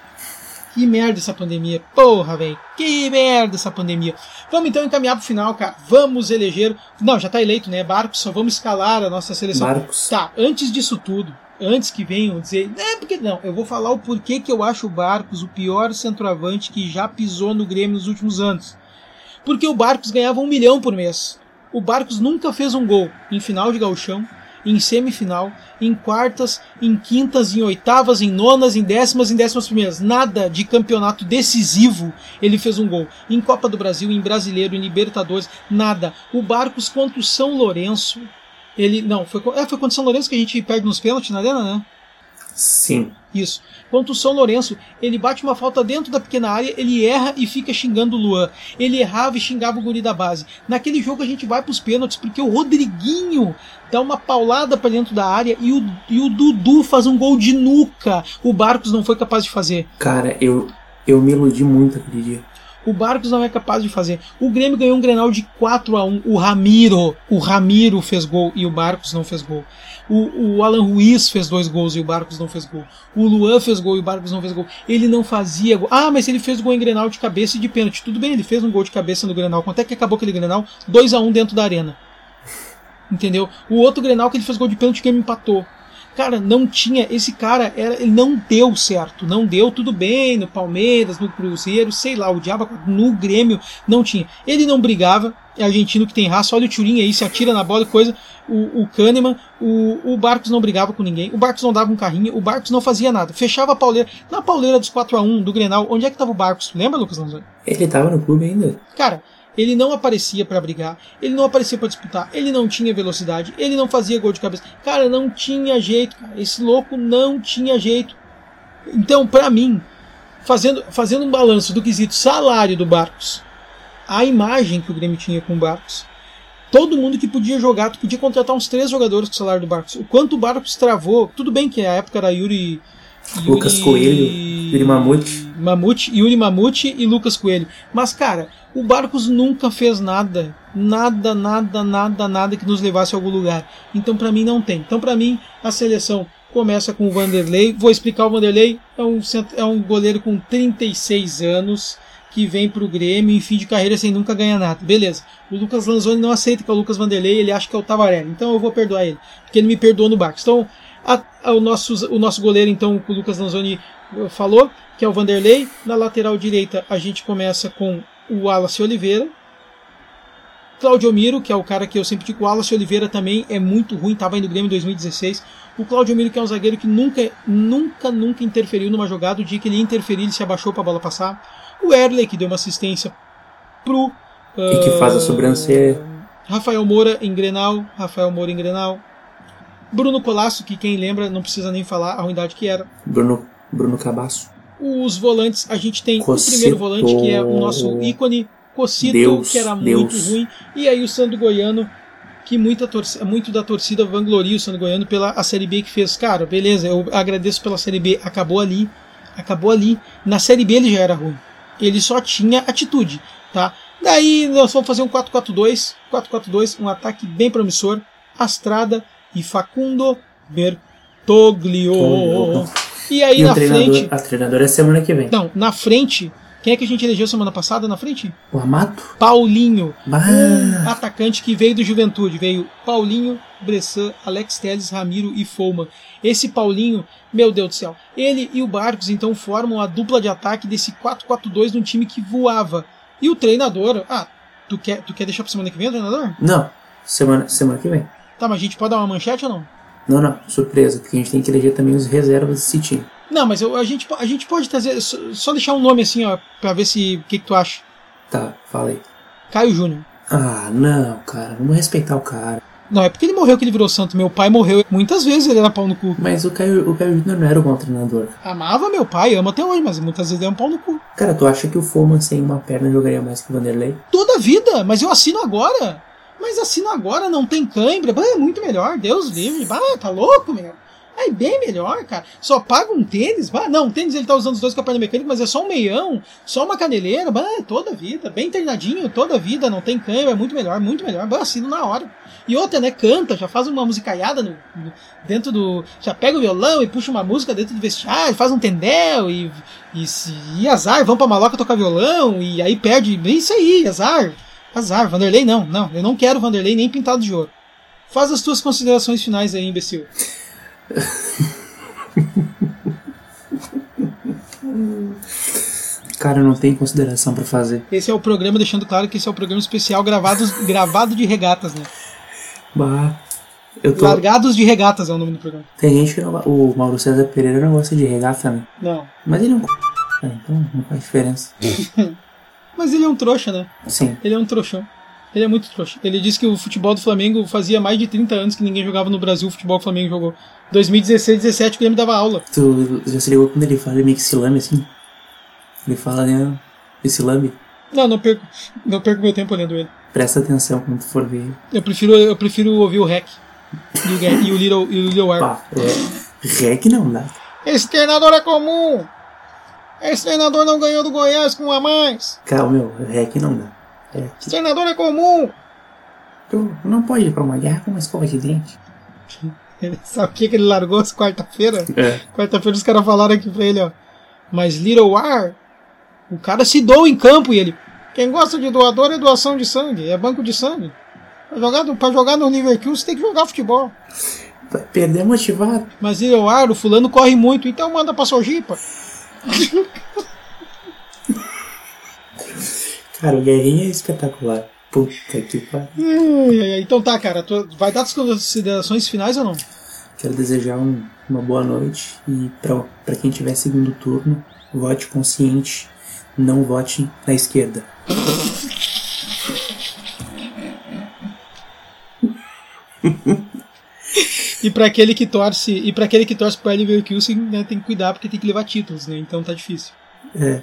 Que merda essa pandemia. Porra, velho. Que merda essa pandemia. Vamos então encaminhar pro final, cara. Vamos eleger. Não, já tá eleito, né? Barcos, só vamos escalar a nossa seleção. Barcos. Tá, antes disso tudo, antes que venham dizer. É, porque não, eu vou falar o porquê que eu acho o Barcos o pior centroavante que já pisou no Grêmio nos últimos anos. Porque o Barcos ganhava um milhão por mês. O Barcos nunca fez um gol em final de gauchão, em semifinal, em quartas, em quintas, em oitavas, em nonas, em décimas, em décimas primeiras. Nada de campeonato decisivo ele fez um gol. Em Copa do Brasil, em Brasileiro, em Libertadores, nada. O Barcos contra o São Lourenço, ele. Não, foi, é, foi contra o São Lourenço que a gente perde nos pênaltis na arena, né? Sim. Isso. Quanto o São Lourenço, ele bate uma falta dentro da pequena área, ele erra e fica xingando o Luan. Ele errava e xingava o guri da base. Naquele jogo a gente vai pros pênaltis porque o Rodriguinho dá uma paulada para dentro da área e o, e o Dudu faz um gol de nuca. O Barcos não foi capaz de fazer. Cara, eu, eu me iludi muito aquele dia. O Barcos não é capaz de fazer. O Grêmio ganhou um Grenal de 4 a 1 O Ramiro, o Ramiro fez gol e o Barcos não fez gol. O, o Alan Ruiz fez dois gols e o Barcos não fez gol. O Luan fez gol e o Barcos não fez gol. Ele não fazia gol. Ah, mas ele fez gol em Grenal de cabeça e de pênalti. Tudo bem, ele fez um gol de cabeça no Grenal. Quanto é que acabou aquele Grenal? 2 a 1 dentro da arena. Entendeu? O outro Grenal que ele fez gol de pênalti que ele empatou. Cara, não tinha. Esse cara, era, ele não deu certo. Não deu tudo bem no Palmeiras, no Cruzeiro, sei lá, o Diabo no Grêmio não tinha. Ele não brigava. É argentino que tem raça. Olha o Turin aí, se atira na bola e coisa. O, o Kahneman, o, o Barcos não brigava com ninguém. O Barcos não dava um carrinho. O Barcos não fazia nada. Fechava a pauleira. Na pauleira dos 4 a 1 do Grenal, onde é que tava o Barcos? Lembra, Lucas Lanzoni? Ele tava no clube ainda. Cara, ele não aparecia para brigar, ele não aparecia para disputar, ele não tinha velocidade, ele não fazia gol de cabeça. Cara, não tinha jeito, cara. Esse louco não tinha jeito. Então, para mim, fazendo, fazendo um balanço do quesito salário do Barcos, a imagem que o Grêmio tinha com o Barcos, todo mundo que podia jogar, tu podia contratar uns três jogadores com o salário do Barcos. O quanto o Barcos travou, tudo bem que a época era Yuri. Yuri Lucas Coelho, Yuri Mamute. Mamute, Yuri Mamute e Lucas Coelho. Mas, cara, o Barcos nunca fez nada, nada, nada, nada, nada que nos levasse a algum lugar. Então para mim não tem. Então para mim a seleção começa com o Vanderlei. Vou explicar o Vanderlei. É um, é um goleiro com 36 anos que vem para o Grêmio em fim de carreira sem nunca ganhar nada. Beleza. O Lucas Lanzoni não aceita que é o Lucas Vanderlei, ele acha que é o Tavarelli. Então eu vou perdoar ele, porque ele me perdoou no Barcos. Então a, a, o, nosso, o nosso goleiro, então, o Lucas Lanzoni falou, que é o Vanderlei. Na lateral direita a gente começa com o Wallace Oliveira. Claudio Miro, que é o cara que eu sempre digo, o Wallace Oliveira também é muito ruim, estava indo no Grêmio em 2016. O Claudio Miro, que é um zagueiro que nunca, nunca, nunca interferiu numa jogada. O dia que ele ia interferir, ele se abaixou para a bola passar. O Erley, que deu uma assistência pro. E que faz a sobrancelha. Rafael Moura em Grenal. Rafael Moura em Grenal. Bruno Colasso, que quem lembra não precisa nem falar a ruindade que era. Bruno, Bruno Cabasso. Os volantes, a gente tem Cocito. o primeiro volante, que é o nosso ícone, Cocito, Deus, que era Deus. muito ruim. E aí o Sandro Goiano, que muita torcida, muito da torcida vangloria o Sandro Goiano pela a Série B que fez. Cara, beleza, eu agradeço pela Série B, acabou ali. Acabou ali. Na Série B ele já era ruim. Ele só tinha atitude, tá? Daí nós vamos fazer um 4-4-2. 4-4-2, um ataque bem promissor. Astrada e Facundo Bertoglio. E aí E na frente. a treinadora é semana que vem. Não, na frente. Quem é que a gente elegeu semana passada na frente? O Amato? Paulinho. Um Ah, atacante que veio do Juventude. Veio Paulinho, Bressan, Alex Telles, Ramiro e Folman. Esse Paulinho, meu Deus do céu. Ele e o Barcos então formam a dupla de ataque desse 4-4-2 num time que voava. E o treinador. Ah, tu quer, tu quer deixar pra semana que vem o treinador? não. Semana, semana que vem. Tá, mas a gente pode dar uma manchete ou não? Não, não. Surpresa, porque a gente tem que eleger também os reservas desse time. Não, mas eu- a, gente, a gente pode trazer. Só, só deixar um nome assim, ó, pra ver se. O que, que tu acha? Tá, fala aí. Caio Júnior. Ah, não, cara. Vamos respeitar o cara. Não, é porque ele morreu que ele virou santo. Meu pai morreu. Muitas vezes ele era pau no cu. Mas o Caio, o Caio Júnior não era um bom treinador. Amava meu pai, ama até hoje, mas muitas vezes ele é um pau no cu. Cara, tu acha que o Foman sem uma perna jogaria mais que o Vanderlei? Toda a vida, mas eu assino agora. Mas assino agora, não tem cãibra. É muito melhor, Deus livre. Bah, tá louco, meu. Aí bem melhor, cara. Só paga um tênis. Bah, não, tênis ele tá usando os dois com a perna mecânica, mas é só um meião, só uma caneleira. Bah, é toda vida. Bem treinadinho, toda vida. Não tem câmbio, é muito melhor, muito melhor. Bah, assino na hora. E outra, né? Canta, já faz uma musicaiada no, no, dentro do. Já pega o violão e puxa uma música dentro do vestiário, faz um tendel e, e, e azar, vão pra maloca tocar violão e aí perde. Isso aí, azar. Azar. Vanderlei não, não. Eu não quero Vanderlei nem pintado de ouro. Faz as tuas considerações finais aí, imbecil. Cara, não tem consideração para fazer. Esse é o programa, deixando claro que esse é o programa especial gravado, gravado de regatas, né? Bah, eu tô... Largados de regatas é o nome do programa. Tem gente que não... O Mauro César Pereira não gosta de regata, né? Não. Mas ele é um... Então não faz diferença. Mas ele é um trouxa, né? Sim. Ele é um trouxão. Ele é muito trouxa. Ele disse que o futebol do Flamengo fazia mais de 30 anos que ninguém jogava no Brasil o futebol que o Flamengo jogou. 2016, 17 o Grêmio dava aula. Tu já se ligou quando ele fala meio que se lame assim? Ele fala, né? Esse lame. Não, não perco, não perco meu tempo olhando ele. Presta atenção quando for ver. Eu prefiro, eu prefiro ouvir o Rec e o, e o Little, e o Little é... Não dá. Esse treinador é comum! Esse treinador não ganhou do Goiás com um a mais! Calma, meu, rec não dá. Rec. Esse treinador é comum! Tu não pode ir pra uma guerra com uma escova de dente. Sabe o que, que ele largou essa quarta-feira? É. Quarta-feira os caras falaram aqui pra ele, ó. Mas Little War, o cara se doa em campo e ele. Quem gosta de doador é doação de sangue, é banco de sangue. Pra jogar, no- pra jogar no Liverpool você tem que jogar futebol. Perder motivado. Mas Little War, o fulano corre muito, então manda pra Sojipa. Cara, o Guerrinha é espetacular. Puta que pariu. Então tá, cara, vai dar as considerações finais ou não? Quero desejar um- uma boa noite e pra quem tiver segundo turno, vote consciente, não vote na esquerda. E pra aquele que torce, e para aquele que torce pro Leverkusen, né, tem que cuidar porque tem que levar títulos, né? Então tá difícil. É,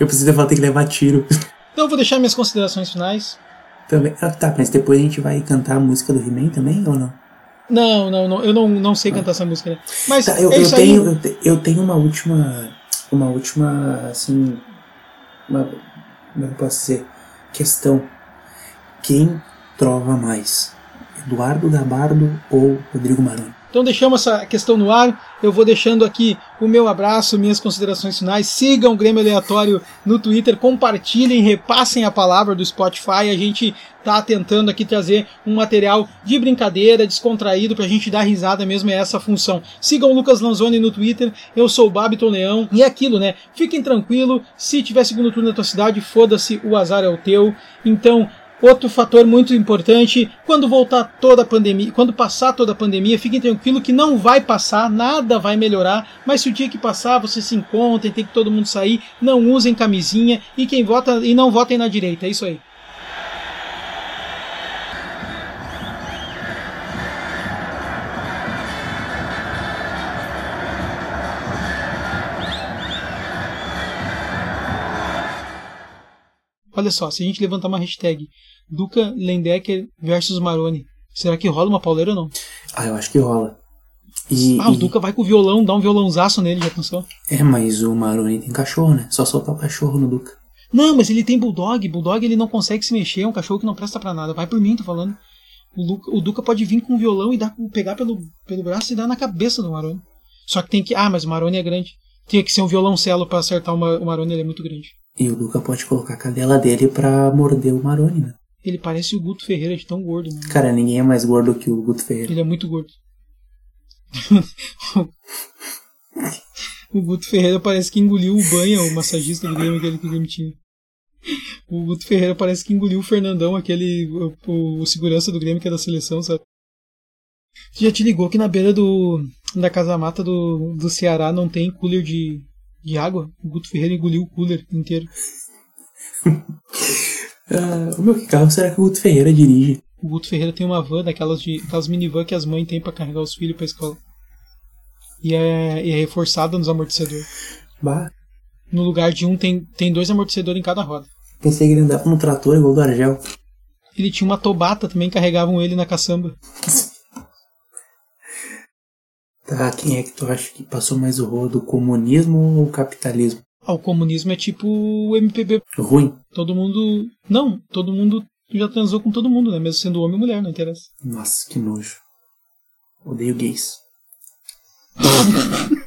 eu preciso falar ter que levar tiro. Então eu vou deixar minhas considerações finais. também. Ah, tá, mas depois a gente vai cantar a música do He-Man também ou não? Não, não, não, eu não, não sei cantar essa música, né? Mas Tá, eu, é eu tenho, eu, te- eu tenho uma última. Uma última, assim. Uma, eu posso dizer? Questão. Quem trova mais? Eduardo Gabardo ou Rodrigo Maroni? Então deixamos essa questão no ar. Eu vou deixando aqui o meu abraço, minhas considerações finais. Sigam o Grêmio Aleatório no Twitter, compartilhem, repassem a palavra do Spotify. A gente tá tentando aqui trazer um material de brincadeira, descontraído, pra gente dar risada mesmo, é essa a função. Sigam o Lucas Lanzoni no Twitter, eu sou o Babiton Leão. E é aquilo, né? Fiquem tranquilo, se tiver segundo turno na tua cidade, foda-se, o azar é o teu. Então, Outro fator muito importante, quando voltar toda a pandemia, quando passar toda a pandemia, fiquem tranquilos que não vai passar, nada vai melhorar, mas se o dia que passar vocês se encontrem, tem que todo mundo sair, não usem camisinha e quem vota e não votem na direita, é isso aí. Olha só, se a gente levantar uma hashtag Duca Lendecker versus Maroni, será que rola uma pauleira ou não? Ah, eu acho que rola. E, Ah, o e- Duca vai com o violão, dá um violãozaço nele, já pensou? É, mas o Maroni tem cachorro, né? Só soltar o cachorro no Duca. Não, mas ele tem bulldog. Bulldog ele não consegue se mexer, é um cachorro que não presta pra nada. Vai por mim, tô falando. O, Luca- o Duca pode vir com o violão e dar, pegar pelo, pelo braço e dar na cabeça do Maroni. Só que tem que. Ah, mas o Maroni é grande. Tinha que ser um violoncelo pra acertar o Maroni, ele é muito grande. E o Duca pode colocar a cadela dele pra morder o Maroni, né? Ele parece o Guto Ferreira de tão gordo, mano. Cara, ninguém é mais gordo que o Guto Ferreira. Ele é muito gordo. o Guto Ferreira parece que engoliu o banha, o massagista do Grêmio, aquele que o Grêmio tinha. O Guto Ferreira parece que engoliu o Fernandão, aquele. O, o- segurança do Grêmio que é da seleção, sabe? Já te ligou que na beira do. da casa mata do, do Ceará não tem cooler de, de água? O Guto Ferreira engoliu o cooler inteiro. Ah, o meu que carro será que o Guto Ferreira dirige? O Guto Ferreira tem uma van daquelas de aquelas minivan que as mães têm pra carregar os filhos pra escola. E é, e é reforçada nos amortecedores. Bah, No lugar de um tem, tem dois amortecedores em cada roda. pensei que ele andava no trator igual do Argel. Ele tinha uma tobata também, carregavam ele na caçamba. Tá, quem é que tu acha que passou mais o rodo, o comunismo ou o capitalismo? Ah, o comunismo é tipo o MPB. Ruim. Todo mundo. Não, todo mundo já transou com todo mundo, né? Mesmo sendo homem ou mulher, não interessa. Nossa, que nojo. Odeio gays.